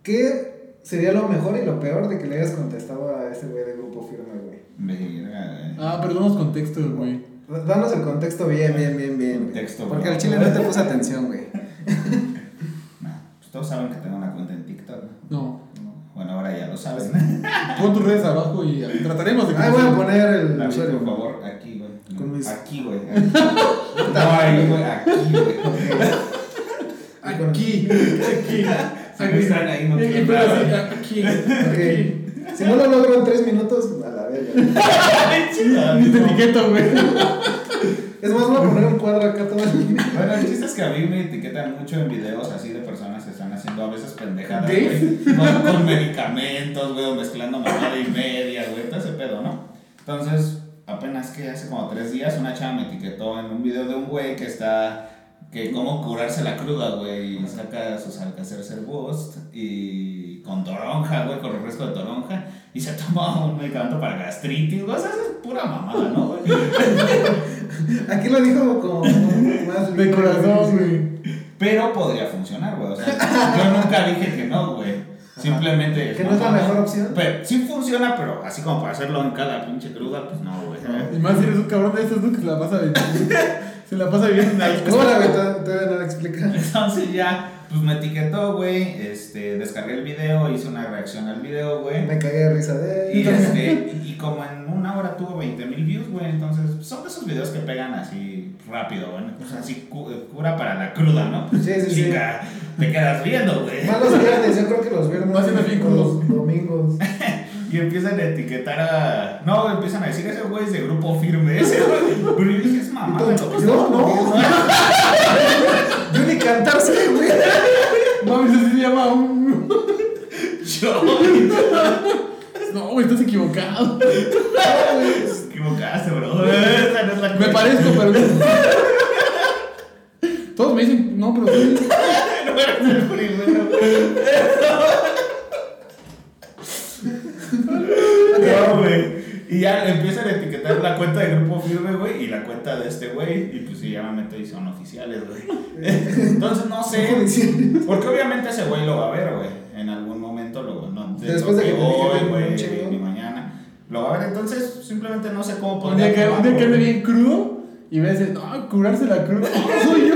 ¿Qué sería lo mejor y lo peor de que le hayas contestado a ese güey de grupo firme, güey? Verga, güey. Ah, pero danos contexto, güey. Danos el contexto bien, bien, bien, bien. güey. Contexto, Porque bro. al chile no te puse atención, güey. No, pues todos saben que tengo una cuenta en TikTok. ¿no? No. Bueno, ahora ya lo saben. Pon tus redes abajo y trataremos de que. Ay, voy a poner el usuario. por favor, aquí, güey. Aquí, güey. No, ahí, güey, aquí, güey. aquí. Si no están ahí, no Y- y quieren pero nada. así, aquí, aquí. Si no lo logro en tres minutos, a la verga. Ni te etiqueto, güey. Es más, voy a poner un cuadro acá todo el Bueno, el chiste es que a mí me etiquetan mucho en videos así de personas que están haciendo a veces pendejadas, güey. Con, con medicamentos, güey, o mezclando mamada y media, güey, todo ese pedo, ¿no? Entonces, apenas que hace como tres días una chava me etiquetó en un video de un güey que está que cómo curarse la cruda, güey, y saca sus Alka-Seltzer Boost y con toronja, güey, con refresco de toronja, y se toma un medicamento para gastritis, güey, o sea, es pura mamada, ¿no, güey? Aquí lo dijo como más De corazón, güey. Pero podría funcionar, güey. O sea, yo nunca dije que no, güey. Simplemente. Que no es la mejor opción. Pero, sí funciona, pero así como para hacerlo en cada pinche cruda, pues no, güey. Y más si eres un cabrón de esos, ¿no? Que se la pasa viviendo. Se la pasa viviendo en la ¿Cómo la güey? Todavía no la explica. Entonces ya, pues me etiquetó, güey. Este, descargué el video, hice una reacción al video, güey. Me cagué de risa de Y, este, y, y como en una hora tuvo 20 mil views, güey, entonces son de esos videos que pegan así rápido, güey. O sea, así cu- cura para la cruda, ¿no? Sí, sí, sí. Chica, te quedas viendo, güey. Más los viernes, yo creo que los viernes. Más bien los domingos. Y empiezan a etiquetar a. No, empiezan a decir ese güey es de grupo firme. Ese güey. Pero yo dije, es que Yo está no. Yo ni cantar sé, güey. Mami, eso sí se llama un. Yo. No, güey, estás equivocado. Te equivocaste, bro. Esa no es la Me parezco, pero. Todos me dicen, no, pero. No eres el primero. No, güey. Y ya empiezan a etiquetar la cuenta de Grupo Firme, güey, y la cuenta de este güey, y pues sí, ya me meto y son oficiales, güey. Entonces no sé, porque obviamente ese güey lo va a ver, güey, en algún momento, lo, no, Después de que etiqueten güey, ni mañana, lo va a ver, entonces simplemente no sé cómo Un podría día que, un día que ande tomarlo, bien crudo y ves, no, curarse la cruda. No, soy yo.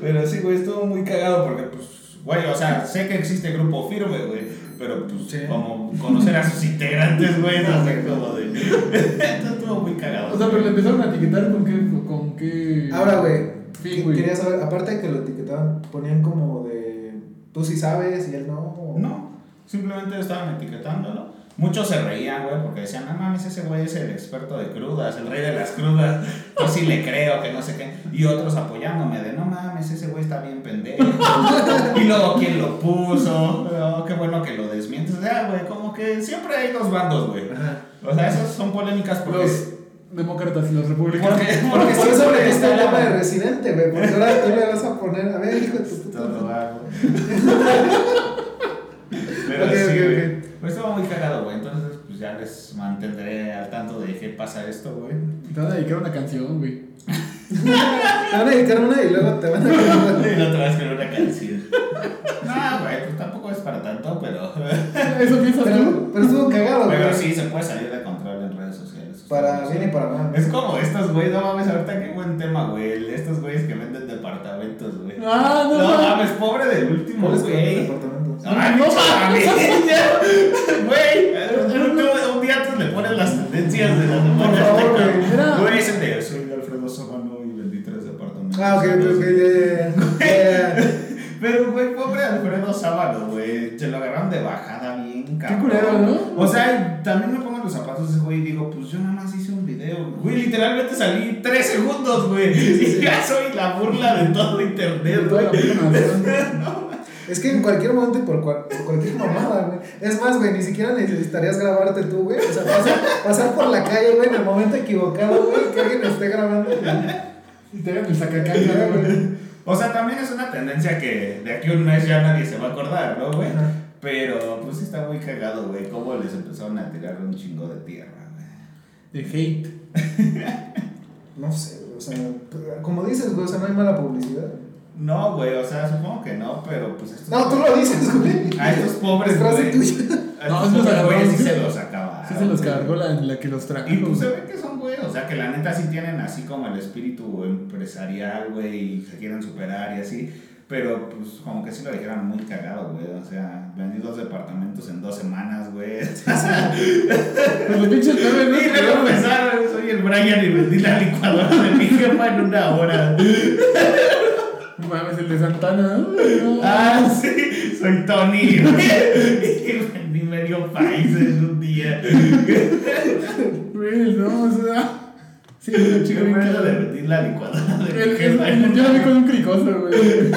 Pero sí, güey, estuvo muy cagado porque, pues, güey, o sea, sé que existe Grupo Firme, güey. Pero, pues, Sí. como conocer a sus integrantes, güey, no sé cómo de. Estuvo muy cagado. O sea, pero le empezaron a etiquetar con qué. Con qué... Ahora, güey. Quería saber, aparte de que lo etiquetaban, ponían como de. Tú sí sabes y él no. o- No, simplemente estaban etiquetándolo. Muchos se reían, güey, porque decían, no mames, ese güey es el experto de crudas, el rey de las crudas. Yo sí le creo, que no sé qué. Y otros apoyándome de, no mames, ese güey está bien pendejo. y luego, ¿quién lo puso? Oh, qué bueno que lo desmientes. O sea, güey, como que siempre hay dos bandos, güey. O sea, esas son polémicas porque... Los demócratas y los republicanos. Porque, Porque porque por eso gusta el tema de residente, güey. Porque ahora tú le vas a poner. A ver, hijo de tu puta. Todo va, güey. Pero Ok, sí, ok, güey. Pues estuvo muy cagado, güey. Entonces, pues ya les mantendré al tanto de qué pasa esto, güey. Te van a dedicar una canción, güey. Te van a dedicar una y luego te van a cantar. Y no te vas a escribir una canción. No, güey, pues tampoco es para tanto, pero. Eso piensas tú. Pero, pero estuvo cagado, güey. Pero sí, se puede salir de control en redes sociales. Para bien y para mal. Es como estos, güey, no mames, ahorita qué buen tema, güey. Estos güeyes que venden departamentos, güey. Ah, no, No mames. pobre del último, ¿Cuáles güey. Ay, no mames. Güey, un, día tú le pones las tendencias de la favor, güey. Ese de soy Alfredo Somano y vendí tres departamentos. Ah, ok, ok, ya. Pero, güey, pobre Alfredo Sábado, güey. Se lo agarraron de bajada bien, cabrón. culero, ¿no? O sea, también me pongo los zapatos de ese güey y digo, pues yo nada más hice un video. Güey, literalmente salí tres segundos, güey. Y ya soy la burla de todo internet, güey. Es que en cualquier momento y por, cual- por cualquier mamada, güey. Es más, güey, ni siquiera necesitarías grabarte tú, güey. O sea, pasar, pasar por la calle, güey, en el momento equivocado, güey, que alguien esté grabando. Y te hagan el sacacaña, güey. O sea, también es una tendencia que de aquí a un mes ya nadie se va a acordar, ¿no, güey? Ajá. Pero, pues sí está muy cagado, güey. Cómo les empezaron a tirar un chingo de tierra, güey. De hate. No sé, güey, o sea, como dices, güey, o sea, no hay mala publicidad. No, güey, o sea, supongo que no, pero pues estos. No, tú lo dices, güey. A estos pobres, Es güey. No, estos sí los se los acabaron. Sí se los cargó la, la que los trajo. Y pues se ve que son, güey, o sea, que la neta sí tienen así como el espíritu empresarial, güey, y se quieren superar y así. Pero, pues, como que sí lo dijeron muy cagado, güey. O sea, vendí dos departamentos en dos semanas, güey. Pues los pinches memes, ¿no? Y luego empezaron, soy el Brian y vendí la licuadora de mi jefa en una hora. No mames, el de Santana. ¿no? Ah, sí, soy Tony. Y medio país en un día. Güey, no, o sea. Sí, una chica Yo bien me cagada. derretí la licuadora de El- mi el- el- Yo la vi con un cricoso, güey.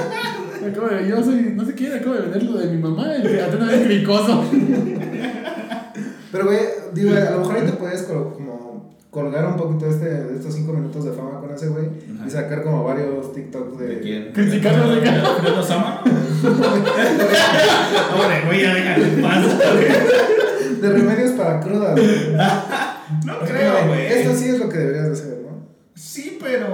Acabo de, yo soy, no sé quién, acabo de vender lo de mi mamá, el que apenas es cricoso. Pero, güey, digo, a lo mejor ahí te puedes como colgar un poquito este, de estos 5 minutos de fama con ese güey Ajá. y sacar como varios TikToks de. ¿De quién? Criticarlo de ¿De los Sama? Pobre güey, ya paz. De remedios para crudas, güey. No creo, güey. Esto sí es lo que deberías de hacer, ¿no? Sí, pero.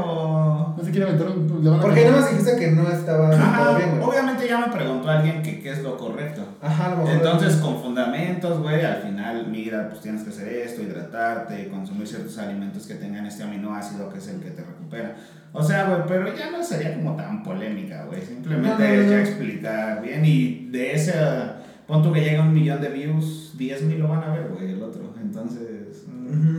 No se quiere aventar un. Le van a Porque nada más dijiste que no estaba Ajá, todo bien, güey. obviamente ya me preguntó alguien que qué es lo correcto. Ajá, lo. Entonces, con fundamentos, güey, al final, mira, pues tienes que hacer esto, hidratarte, consumir ciertos alimentos que tengan este aminoácido que es el que te recupera. O sea, güey, pero ya no sería como tan polémica, güey. Simplemente No, no, no, es ya explicar bien y de ese, pon tú que llega un millón de views, 10 mil lo van a ver, güey, el otro. Entonces,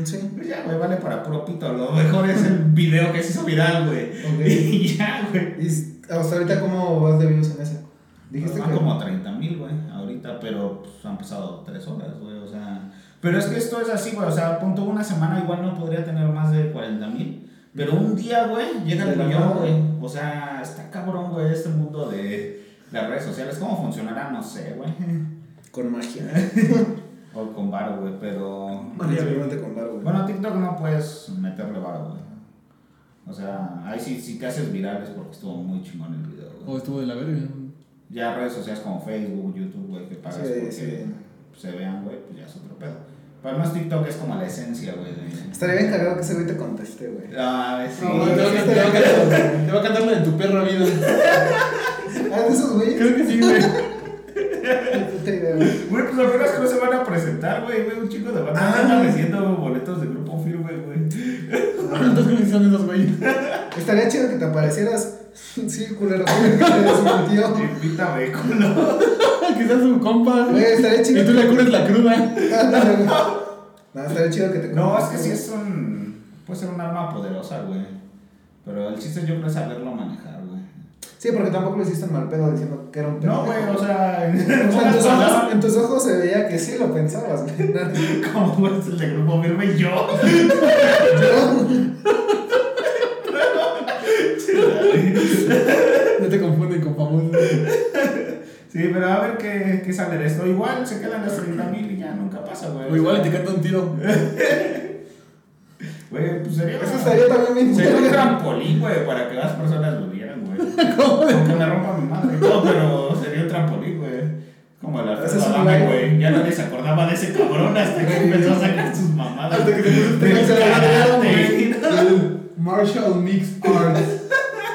sí. pues ya, güey, vale para puro pito. Lo mejor es el video que se hizo viral, güey. Y ya, güey. ¿Y hasta ahorita cómo vas de views en ese? Dijiste Van que. como 30 mil, güey, ahorita, pero pues, han pasado 3 horas, güey, o sea. Pero es que esto es así, güey, o sea, punto una semana igual no podría tener más de 40 mil. Pero un día, güey, llega el millón, güey. O sea, está cabrón, güey, este mundo de las redes sociales. ¿Cómo funcionará? No sé, güey. Con magia. O con varo, güey, pero. Principalmente con Bar, güey. Bueno, TikTok no puedes meterle varo, güey. O sea, ahí sí, si te haces viral es porque estuvo muy chingón el video, güey. O estuvo de la verga. Ya redes sociales como Facebook, YouTube, güey, que pagas Sí, porque sí. se vean, güey, pues ya es otro pedo. Pero además TikTok es como la esencia, güey. De... Estaría bien cagado que ese güey te conteste, güey. Ah, sí. No, te, va a cantar, te, va a cantar, te va a cantar la de tu perra vida. Ah, de esos güeyes. Creo que sí, güey. Puta idea, güey. Güey, pues lo peor es que no se van a presentar, güey, güey, un chico de banda Ah. están ofreciendo boletos de grupo firme, güey. ¿Cuántas comisiones son esos, güey? Estaría chido que te aparecieras. Sí, culero. güey, que te desmintió. Invítame, culo. que sea su compa. Güey, estaría chido. Y tú le cures la cruda. No, estaría chido que te No, es que sí es un. Puede ser un arma poderosa, güey. Pero el chiste yo creo es saberlo manejar. Sí, porque tampoco lo hiciste en mal pedo diciendo que era un No, güey, o sea. en O sea, en pocas tus, ojos, en tus ojos se veía que sí lo pensabas, güey. Como es el de grupo firme, yo. No te confunden con famosos. Sí, pero a ver qué, qué sale de esto. Igual se quedan los 30 mil y ya nunca pasa, güey. O igual te canta un tiro. Güey, pues sería. Eso estaría también bien Sería un trampolín, güey, para que más personas lo güey. ¿Cómo? Aunque me rompa mi madre. No, pero sería un trampolín, güey. Como el Ese es un güey. Ya nadie se acordaba de ese cabrón hasta que empezó a sacar sus mamadas. Hasta que el Martial Mix Arts.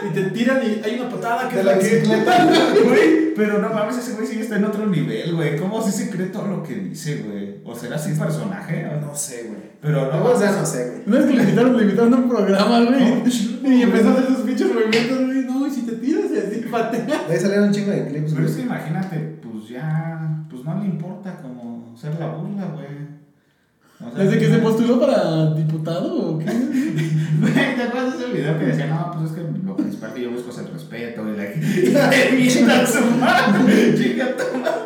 Y te tiran y hay una patada que De es la la que. bicicleta. Güey, pero no mames, ese güey sí está en otro nivel, güey. ¿Cómo si se cree todo lo que dice, güey? ¿O será así personaje? o No sé, güey. Pero no Luego, o sea, no sé, güey. No es que le invitaron, le invitaron a un programa, güey. No, chingo, Y empezó a hacer sus pinches movimientos, güey. No, y si te tiras y así pateas. De ahí salieron un chingo de clips, Pero es que imagínate, pues ya, pues no le importa como ser la burla, güey. O sea, ¿Desde que se postuló para diputado o qué? ¿te acuerdas de ese video que decía, no, pues es que lo principal que yo busco es el respeto y la gente mienta a su madre, chica tu madre.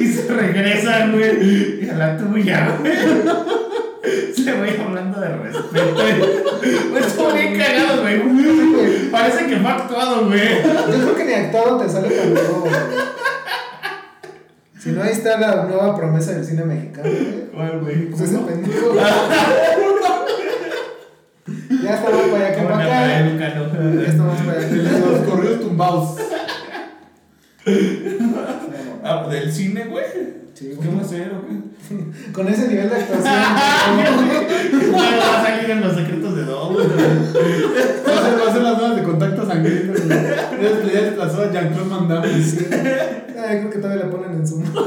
Y se regresan, güey, y a la tuya, güey. Se voy hablando de respeto. Güey, estuvo bien cagado, güey. Parece que fue actuado, güey. Yo creo que ni actuado te sale tan nuevo, güey. Si no, ahí está la nueva promesa del cine mexicano, güey. ¿Cuál, güey? Pues ese pendejo. Ya está más para allá que para acá. Ya está más para allá que. Los corridos tumbados. Ah, ¿Del cine, güey? Sí, ¿Qué güey. va a hacer o qué? Con ese nivel de actuación. No, va a salir en los secretos de Dom. Va a ser, va a ser las nuevas de contacto sangriento. Ya se le desplazó a Jean-Claude Van Damme. Ay, creo que todavía le ponen en su mano.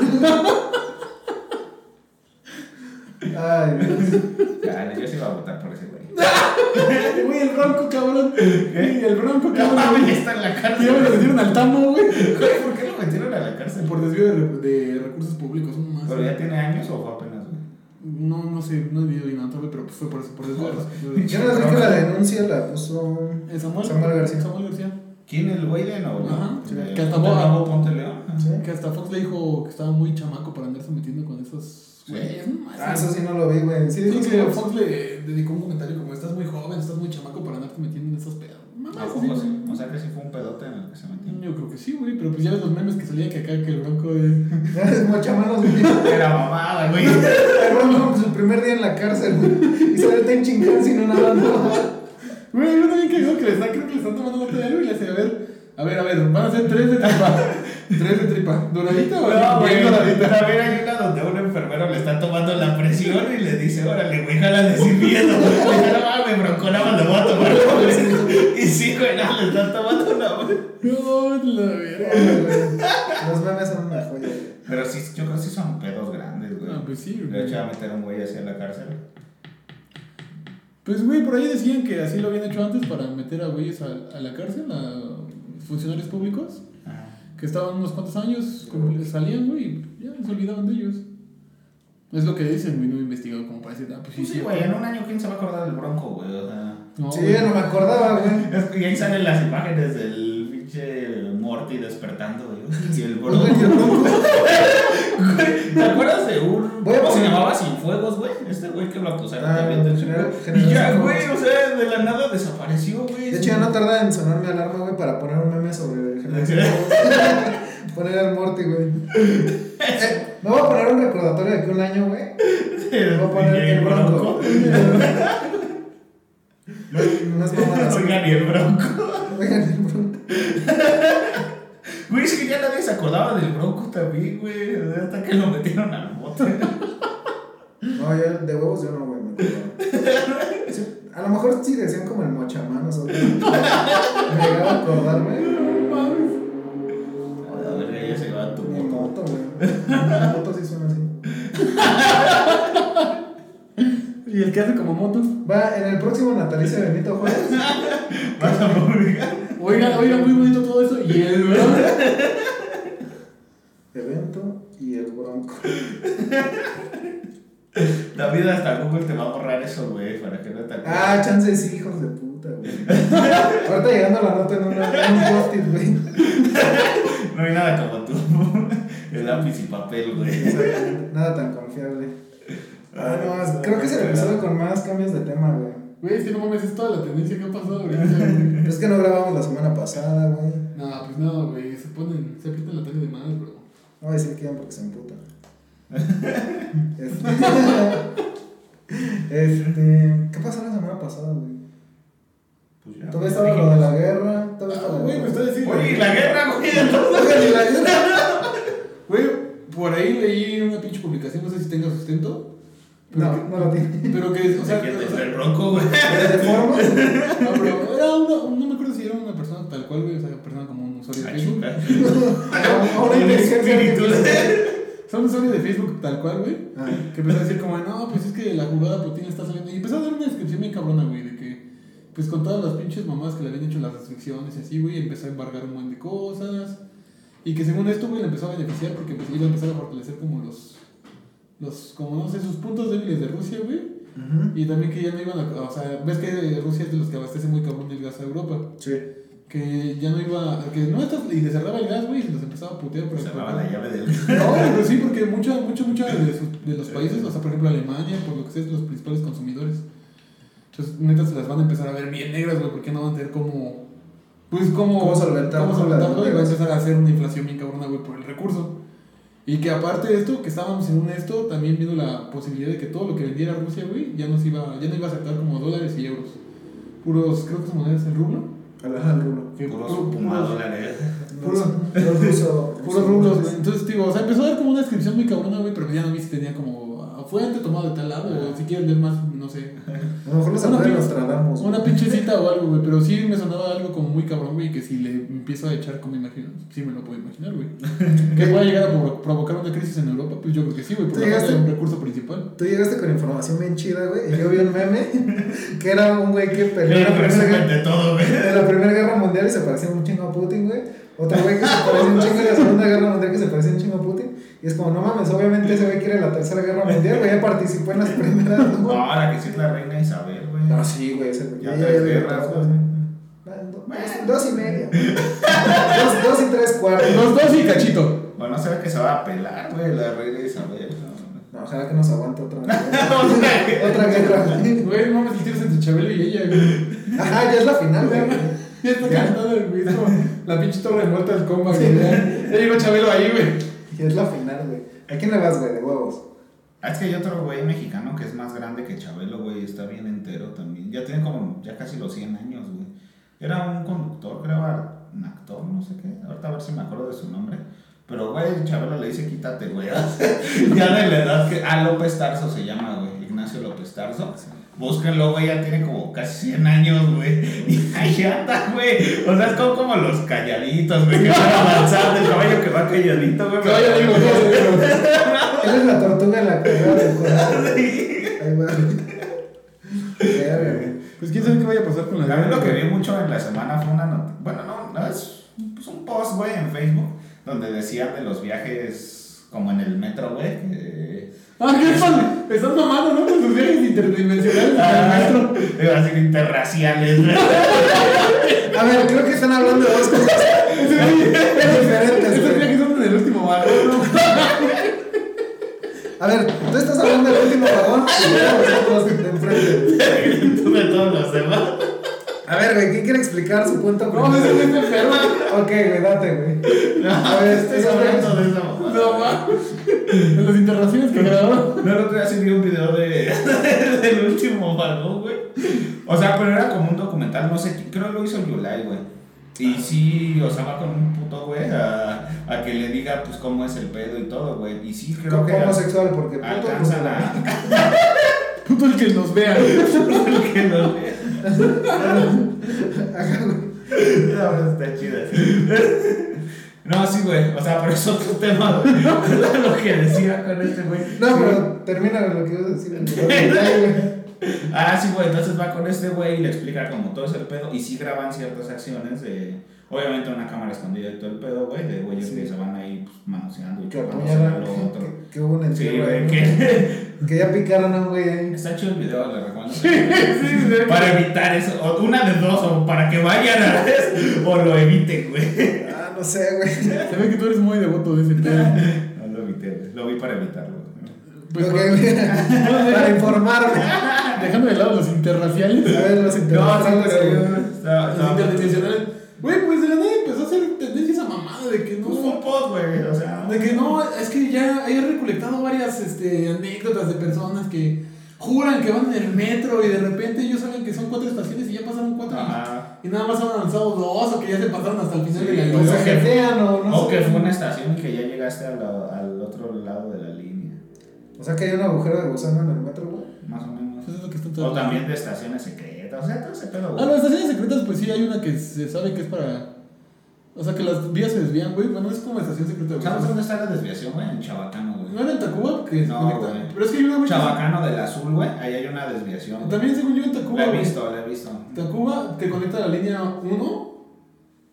Ay, Dios. Dale, yo sí iba a votar por ese güey. Güey, el bronco, cabrón. El bronco, No cabrón. ya está en la Ya cárcel. me lo metieron al tamo, güey. ¿por qué lo metieron a la cárcel? Por desvío de, de recursos públicos, uno más. ¿Pero ya tiene años o fue apenas, güey? No, no sé, no he vivido bien nada, pero pues fue por eso, por eso. Yo no sé que la denuncia la puso Samuel, Samuel García. Samuel García. ¿Quién el güey de no? Ajá. De- Que hasta. León, Ponte León. Sí. Que hasta Fox le dijo que estaba muy chamaco para andarse metiendo con esos Sí. güeyes. No, Ah, eso sí no lo vi, güey. Sí, Sí, dijo que Fox. Fox le dedicó un comentario como estás muy joven, estás muy chamaco para andarte metiendo en esos pedos. Mamá, ¿A sí, sí? O sea que sí fue un pedote en el que se metió. Yo creo que sí, güey, pero pues ya ves los memes que salían que acá que el bronco de... Es mochamanos, güey. Era mamada, güey. El Bronco, su primer día en la cárcel, güey. Y se ve tan chingón sin una banda. Güey, yo también que que le están, creo que le están tomando nota de algo y le hace, a ver, a ver, a ver, van a ser tres de tripa. tres de tripa. ¿Doradita o No, güey, doradita? a ver, hay una donde un enfermero le está tomando la presión y le dice, órale, güey, jala de sin miedo. Dice, no mames, bronco, nada más lo voy a tomar. Y sí, güey, no, le están tomando una, güey. No, la verga. Los memes son una joya, güey. Pero sí, yo creo que sí son pedos grandes, güey. Ah, pues sí, Le güey. echaba a meter a un güey así en la cárcel. Pues, güey, por ahí decían que así lo habían hecho antes para meter a güeyes a, a la cárcel, a funcionarios públicos, Ajá. que estaban unos cuantos años, como les salían, güey, y ya se olvidaban de ellos. Es lo que dicen, güey, no he investigado como para decir, ah, pues sí, Pues sí, güey, en un año, ¿quién se va a acordar del bronco, güey? O sea. No, Sí, güey. no me acordaba, güey. Que ahí salen las imágenes del pinche Morty despertando, güey. Y el bronco. ¿Te acuerdas de un. Voy a ¿Cómo se llamaba Sin Fuegos, güey? Este güey que lo acusaron Ah, también del General- Y ya, güey, o sea, de la nada desapareció, güey. De hecho, ya no tarda en sonar mi alarma, güey, para poner un meme sobre el general. Sí. poner al Morty, güey. Eh, me voy a poner un recordatorio de aquí un año, güey. Me voy a poner el Bronco. No, es- no es mamada. sí. Oigan, y el bronco. Oigan, el Bronco. Güey, es que ya nadie se acordaba del bronco también, güey. Hasta que lo metieron al bote. No, yo de huevos yo no, güey, me acordaba. Sí, a lo mejor sí decían como el mochamanos o algo. Me llegaba a acordarme. A ver, ya se va tu Mi moto. moto, güey. Mi moto sí suena así. Y el que hace como motos. Va, en el próximo natalicio de Benito Juárez. Vas a publicar. Oigan, oigan, muy bonito todo eso. Y el bronco. Evento y el Bronco. David hasta Google te va a borrar eso, güey, para que no te acuerdes. Ah, chance sí, hijos de puta, güey. Ahorita llegando la nota en, una, en un post-it, güey. No hay nada como tú. El lápiz y papel, güey. Exactamente. Nada tan confiable. Ah, no, es- creo que es el episodio con más cambios de tema, güey. Güey, es que no mames, es toda la tendencia que ha pasado ahorita, güey. Es que no grabamos la semana pasada, güey. No, pues no, güey, se ponen, se aprietan la tele de más, bro. No voy a decir quién porque se emputan. Este, este, ¿Qué pasó la semana pasada, güey? Pues ya. Todavía estaba lo de la guerra. Todavía Ah, estaba güey, me está diciendo. Oye, ¿y la guerra, güey, entonces. Oigan, ¿y la guerra? Güey, por ahí leí una pinche publicación, no sé si tenga sustento. No, que- no lo tiene. Pero que, o sea, ¿De qué te o fue sea, el bronco, güey? No, pero era una, no me acuerdo si era una persona tal cual, güey, o sea, una persona como un usuario de Ah, Facebook. Ahora Un inteligencia espíritu. artificial. O sea, un usuario de Facebook tal cual, güey. Ah, Que empezó a decir como, no, pues es que la jugada Putin está saliendo. Y empezó a dar una descripción bien cabrona, güey, de que, pues con todas las pinches mamás que le habían hecho las restricciones y así, güey, empezó a embargar un montón de cosas. Y que según esto, güey, le empezó a beneficiar porque pues, iba a empezar a fortalecer como los, los, como no sé, sus puntos débiles de Rusia, güey. ujú. Y también que ya no iban a, o sea, ves que Rusia es de los que abastece muy cabrón el gas a Europa. Sí. Que ya no iba, que no, estos- y le cerraba el gas, güey, y se los empezaba a putear. Pero Cerraba la llave del. no, pero sí, porque mucho, mucho, mucho de, sus- de los países, o sea, por ejemplo Alemania, por lo que sé, es los principales consumidores. Entonces, neta, se las van a empezar a ver bien negras, güey, porque no van a tener como. Pues, como. ¿Cómo solventarlo? cómo solventarlo, y va a empezar a hacer una inflación bien cabrona, güey, por el recurso. Y que aparte de esto, que estábamos en un esto, también viendo la posibilidad de que todo lo que vendiera Rusia, güey, ya, nos iba, ya no iba a aceptar como dólares y euros. Puros, creo que su moneda es el rublo. Ajá, el. Que Puros puros- dólares. Puro- Los rusos. Puros rublos, güey. Entonces, digo, o sea, empezó a dar como una descripción muy cabrona, güey, pero ya no vi si tenía como fuente tomado de tal lado, o si quieren ver más, no sé. A lo mejor los Una Nostradamus. güey. Una pinche cita o algo, güey, pero sí me sonaba algo como muy cabrón, güey, que si le empiezo a echar como imagino, sí me lo puedo imaginar, güey. que pueda llegar a provo- provocar una crisis en Europa, pues yo creo que sí, güey, por ¿Tú la falta de llegaste? un recurso principal. Tú llegaste con información bien chida, güey. Y yo vi un meme que era un güey que peleó en la la Primera Guerra Mundial y se parecía un chingo a Putin, güey. Otro güey que se parecía un chingo en la Segunda Guerra Mundial que se parecía un chingo a Putin. Y es como, no mames, obviamente ese güey quiere la tercera guerra mundial, güey, ya participó en las primeras, No, ¿no? ahora que sí es la reina Isabel, güey. No, sí, güey, ese güey. Ya tres ya- guerras, güey. Dos, dos y media. dos, dos y tres cuartos. Los dos y cachito. Bueno, se ve que se va a pelar, güey, la reina Isabel. ¿no? No, ojalá que nos aguante otra otra guerra. güey. No mames, el tiro es entre Chabelo y ella, güey. Ajá, ya es la final, güey. Ya está cantando el como La pinche torre de muerta del comba, güey. Ya llegó Chabelo ahí, güey. Ya es la final, güey. ¿A quién le vas, güey? De huevos. Ah, es que hay otro güey mexicano que es más grande que Chabelo, güey, está bien entero también. Ya tiene como, ya casi los 100 años, güey. Era un conductor, creo, un actor, no sé qué. Ahorita a ver si me acuerdo de su nombre. Pero, güey, Chabelo le dice, quítate, güey. ya de la edad que... Ah, López Tarso se llama, güey. Ignacio López Tarso. Búsquenlo, güey, ya tiene como casi 100 años, güey. Y ahí anda, güey. O sea, es como, como los calladitos, güey, que van avanzando, el caballo que va calladito, güey. Que vaya, digo, Él es la tortuga en la carrera del corazón. Verga, güey. Pues quién sabe qué vaya a pasar con la A mí lo que vi mucho en la semana fue una noticia. Bueno, no, no es pues, un post, güey, en Facebook, donde decían de los viajes como en el metro, güey. que- Ah, ¿qué están? Están mamando, ¿no? Con sus viajes interdimensionales Ah, en el metro. iba a decir interraciales. A ver, creo que están hablando de dos cosas diferentes, Estos viajes son en el último vagón, ¿no? A ver, tú estás hablando del último vagón y luego nosotros de enfrente. Tú de todos los demás. A ver, güey, ¿quién quiere explicar su punto? No, ese güey está enfermo. Ok, güey, date, güey. No, A ver, estoy esos hablando de esa mamada. No, mames. En las interacciones que grabaron. No, el otro día sí vi un video de, del último vagón, güey. O sea, pero era como un documental, no sé, creo que lo hizo Yulai, güey. Y sí, o sea, va con un puto, güey, a, a que le diga, pues, cómo es el pedo y todo, güey. Y sí, creo Como que homosexual, porque puto, alcanzan a... Puto el que nos vea. que lo vea. Ajá, está chida. No, sí, güey. O sea, pero es otro tema, güey. Lo que decía con este, güey. No, pero termina lo que ibas a decir. güey. Ah, sí, güey, entonces va con este güey y le explica como todo ese pedo y sí graban ciertas acciones de, obviamente una cámara escondida y todo el pedo, güey, de güeyes Sí. que se van ahí pues, manoseando y Que chupándose otro. que- que hubo un Sí, güey, que. Que ya picaron a un güey ahí. está chido el video, le recomiendo. Sí, sí. Para evitar eso, o una de dos, o para que vayan a ver, o lo eviten, güey. Ah, no sé, güey. Se ve que tú eres muy devoto de ese tema. No lo evité, güey. Lo vi para evitarlo. Pues, Ok, bueno, güey. Para informarme. dejando de lado los interraciales. A ver, los No, sí, pero güey. yo- estaba- Los interdimensionales. Güey, pues de la nada empezó a hacer tendencia esa mamada de que Pues fue un no. post, güey, o sea. De que no, es que ya he recolectado varias este, anécdotas de personas que juran que van en el metro y de repente ellos saben que son cuatro estaciones y ya pasaron cuatro. y- Ajá. Y nada más han avanzado dos o que ya se pasaron hasta el final Sí, de la o O línea. sea, jetean o no O sé. que fue una estación y que ya llegaste a la- al otro lado de la línea. O sea, que hay un agujero de gusano en el metro, güey. Más o menos. Eso es lo que están O todos- también de estaciones secretas. O sea, todo ese pedo, Ah, güey. no, estaciones secretas, pues sí, hay una que se sabe que es para. O sea, que las vías se desvían, güey. Bueno, es como estación secreta, güey. ¿Sabes dónde está la desviación, güey? En Chabacano, ¿No güey. era en Tacuba? Que No, güey. Pero es que hay una, güey. Chabacano del azul, güey. Ahí hay una desviación. También, según yo, en Tacuba. La he visto, la he visto. Tacuba que conecta la línea 1.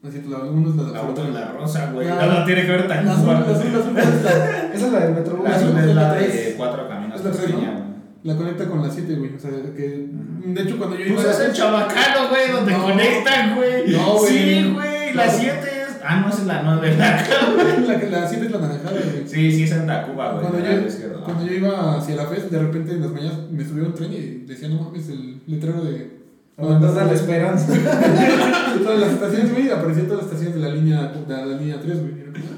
Así que la 1 es la La otra es la rosa, güey. No, no tiene que ver La tan azul, la azul, la azul, ¿cuál es la- Esa es la del metro. La azul es es la de cuatro caminos Es la La conecta con la 7, güey. O sea, que. De hecho, cuando yo iba. Pues es el Chabacano, güey, donde No. conectan, güey. No, güey. Sí, güey. La 7 es. Ah, no, esa es la 9, la acá, güey. La, que- la 7 es la naranjada, güey. Sí, sí, es en Tacuba, güey. Cuando yo, cuando yo iba hacia la FES, de repente en las mañanas me subió un tren y decía, no mames, el letrero de. Aumentando la esperanza. todas las estaciones, güey, aparecían todas las estaciones de la línea, de la línea 3, güey. Ah,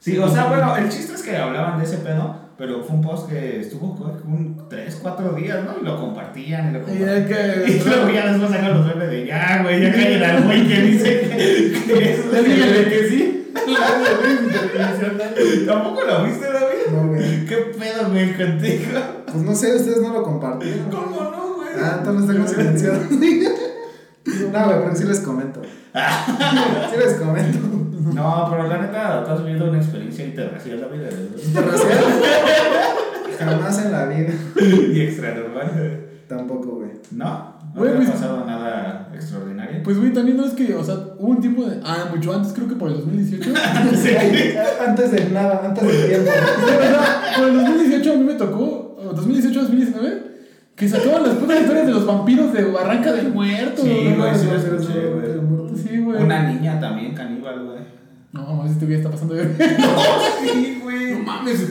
Sí, o sea, bueno, el chiste es que hablaban de ese pedo, pero fue un post que estuvo un 3, 4 días, ¿no? Y lo compartían y lo Y compartían. es que. Y luego ya después sacan los memes de ya, güey, ya callen al güey que dice que, es que sí. ¿Tampoco lo viste, David? No, güey. ¿Qué pedo, güey, contigo? Pues no sé, ustedes no lo compartieron. ¿Cómo no, güey? Ah, entonces tengo silenciado. No, güey, pero sí les comento. Sí les comento. No, pero la neta, tú has vivido una experiencia interracial, David, Interracial. Jamás en la vida. y extranormal. Tampoco, güey. ¿No? ¿No Güey, te ha pues- pasado nada extraordinario? Pues, güey, también no es que, o sea, hubo un tiempo de. Ah, mucho antes, creo que por el 2018. Ay, Antes de nada, antes del tiempo. Pero, o sea, por el 2018 a mí me tocó, o 2018-2019, que sacaban las putas historias de los vampiros de Barranca del Muerto. Sí, güey, sí, no, güey. Sí, güey. Una niña también caníbal, güey. No, mames, este güey está pasando de. Sí, güey. No mames.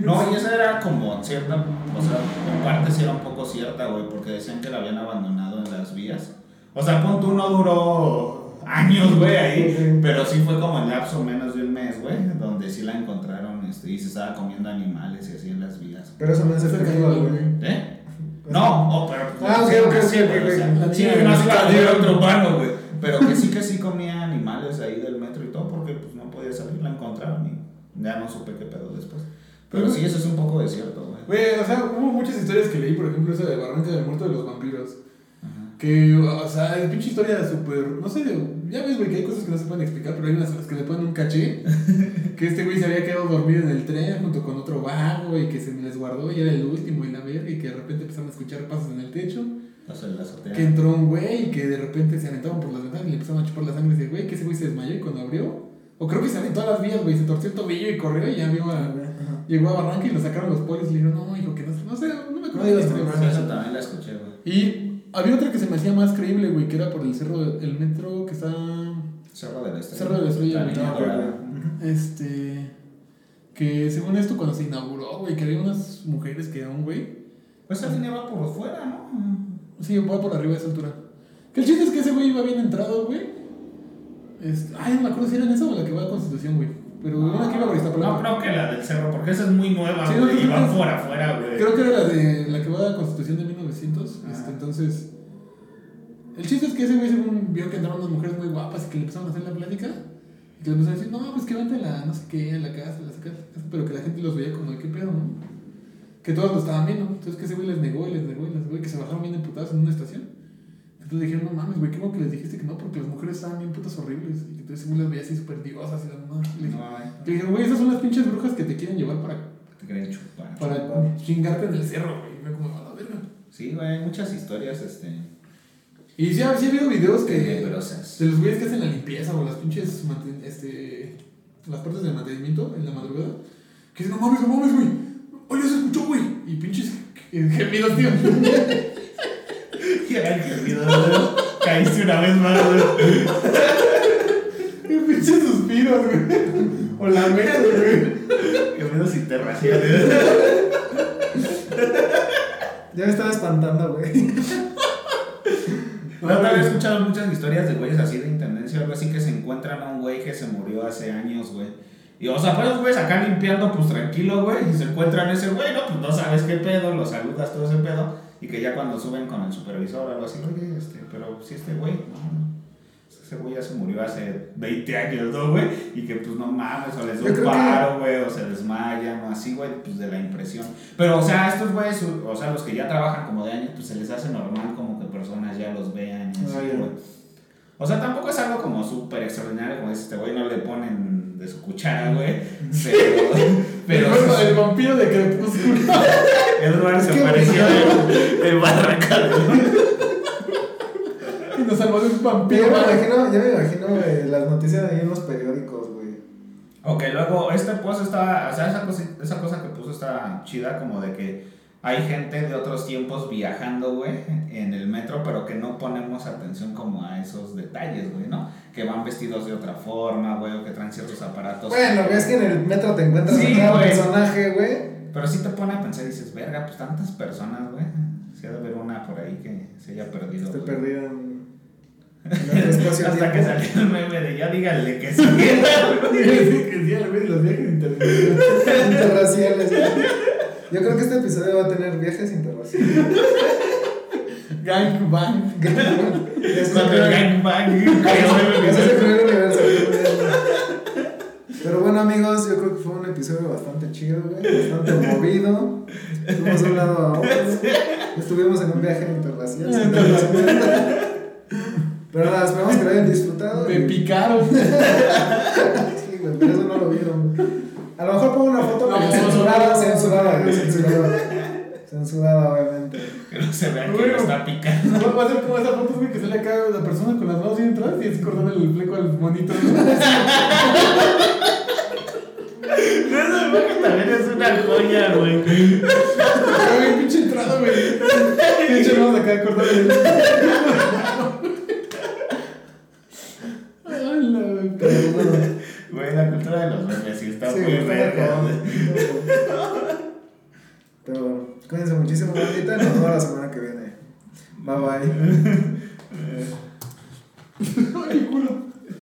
No, y esa era como cierta, o sea, en parte sí era un poco cierta, güey, porque decían que la habían abandonado en las vías. O sea, pon tú no duró años, güey, ahí, Sí. pero sí fue como en lapso menos de un mes, güey, donde sí la encontraron este, y se estaba comiendo animales y así en las vías. Pero eso no es el caníbal, güey. ¿Eh? No, oh, pero. Ah, ok, sí, ok, así, ok, güey, ok, o sea, ok. Sí, Pero que sí que sí comía animales ahí del metro y todo, porque pues no podía salir, la encontraron y ya no supe qué pedo después. Pero sí, eso es un poco desierto, güey. Güey, o sea, hubo muchas historias que leí, por ejemplo, esa de Barranca del Muerto de los vampiros. Ajá. Que, o sea, es pinche historia súper. No sé, ya ves, güey, que hay cosas que no se pueden explicar, pero hay unas a las que le ponen un caché. que este güey se había quedado dormido en el tren junto con otro vago y que se les guardó y era el último y la verga y que de repente empezaron a escuchar pasos en el techo. Paso en la azotea. Que entró un güey y que de repente se aventaban por las ventanas y le empezaron a chupar la sangre ese güey, que ese güey se desmayó y cuando abrió. O creo que se aventó a las vías, güey, se torció el tobillo y corrió y ya vio a. Ajá. Llegó a Barranca y lo sacaron los polis y le dijeron, no, hijo, que no, no sé, no me acuerdo No de. Eso también la escuché, güey. Y había otra que se me hacía más creíble, güey, que era por el cerro, el metro que está. Cerro de la Estrella. Cerro de la Estrella, La güey. ok. Este. Que según esto, cuando se inauguró, güey, que había unas mujeres que un güey. Pues esa línea va por fuera, ¿no? Sí, va por arriba de esa altura. Que el chiste es que ese güey iba bien entrado, güey. Este, ay, no me acuerdo si era en esa o la que va a Constitución, güey. Pero una que iba por No Iztapalapa. creo que la del cerro, porque esa es muy nueva, Sí, no, güey, y creo va que- por afuera, güey. Creo que era la de la que va a Constitución de 1900. Ah. Este, entonces. El chiste es que ese güey según vio que entraron unas mujeres muy guapas y que le empezaron a hacer la plática. Y que le empezaron a decir, no, pues que vente a la no sé qué, a la casa, a la casa, pero que la gente los veía como qué pedo, ¿no? Que todos lo estaban viendo. Entonces que ese güey les negó y les negó y les negó y que se bajaron bien emputados en una estación. Entonces dijeron, no mames, güey, qué bueno que les dijiste que no, porque las mujeres estaban bien putas horribles. Y entonces ese güey las veía así súper diosas y la mamá. Y le dije- No, le dijeron, güey, esas son las pinches brujas que te quieren llevar para, te querían chupar. para chingarte en el cerro, güey. Y me como, a la verga. Sí, güey, hay muchas historias, este. Y sí, sí ha habido videos que. De los güeyes que hacen la limpieza o las pinches. Este, las partes de mantenimiento en la madrugada. Que dicen, no mames, no mames, güey. Oye, se escuchó, güey. Y pinches gemidos, tío. Y era el gemido, güey. Caíste una vez más, güey. y pinches suspiros, güey. O lamentos, güey. Gemidos interraciales. Ya me estaba espantando, güey. No, había escuchado muchas historias de güeyes así de intendencia o algo así que se encuentran a un güey que se murió hace años, güey. Y o sea, pues los güeyes acá limpiando, pues tranquilo, güey. Y se encuentran ese güey, no, pues no sabes qué pedo, lo saludas, todo ese pedo. Y que ya cuando suben con el supervisor o algo así, oye, este, pero si este güey, no, no. Ese güey ya se murió hace 20 años, ¿no, güey? Y que pues no mames, o les da un paro, güey, o se desmayan, o así, güey, pues de la impresión. Pero, o sea, estos güeyes, o sea, los que ya trabajan como de años, pues se les hace normal como que personas ya los vean y así, güey. O sea, tampoco es algo como súper extraordinario, como dice este güey, no le ponen de su cuchara, güey. Pero, pero Recuerdo el vampiro de Crepúsculo. Edward se apareció güey, en, en Barranca. y nos salvó de un vampiro. me güey. imagino, ya me imagino eh, las noticias ahí en los periódicos, güey. Ok, luego este post está, o sea, esa cosa, esa cosa que puso está chida, como de que hay gente de otros tiempos viajando, güey, en el metro, pero que no ponemos atención como a esos detalles, güey, ¿no? Que van vestidos de otra forma, güey, o que traen ciertos aparatos. Bueno, ves que en el metro te encuentras Sí, a cada personaje, güey. Pero sí te pone a pensar y dices, verga, pues tantas personas, güey. Si ha de haber una por ahí que se haya perdido. Esté güey". perdido en, en Hasta que salió el meme de ya díganle que sí. Que sí, al los viajes. Interraciales. Yo creo que este episodio va a tener viajes interraciales. Gang bang. Ya se Cuando el creó- gangbang. ya se creó el universo. Pero bueno, amigos, yo creo que fue un episodio bastante chido, güey. Bastante movido. Estuvimos de un lado a otro. Estuvimos en un viaje cuenta. Pero nada, esperamos que lo hayan disfrutado. Me y- picaron. Sí, güey, pero eso no lo vieron. A lo mejor pongo una foto No, no, censurada, no, no. censurada, güey, censurada. Censurada, obviamente. Que no se vea que lo está picando. Va va a como esas fotos, güey, que sale acá la persona con las manos bien atrás y así cortando el fleco al monito. ¿no? Esa imagen también es una joya, güey. Ay, pinche entrada, güey. Pinche vamos acá cortando el. Ay, la. Güey, la cultura de los memes sí está Sí, muy verga. Pero bueno, cuídense muchísimo, bandita. Nos vemos la semana que viene. Bye bye. Ay, culo.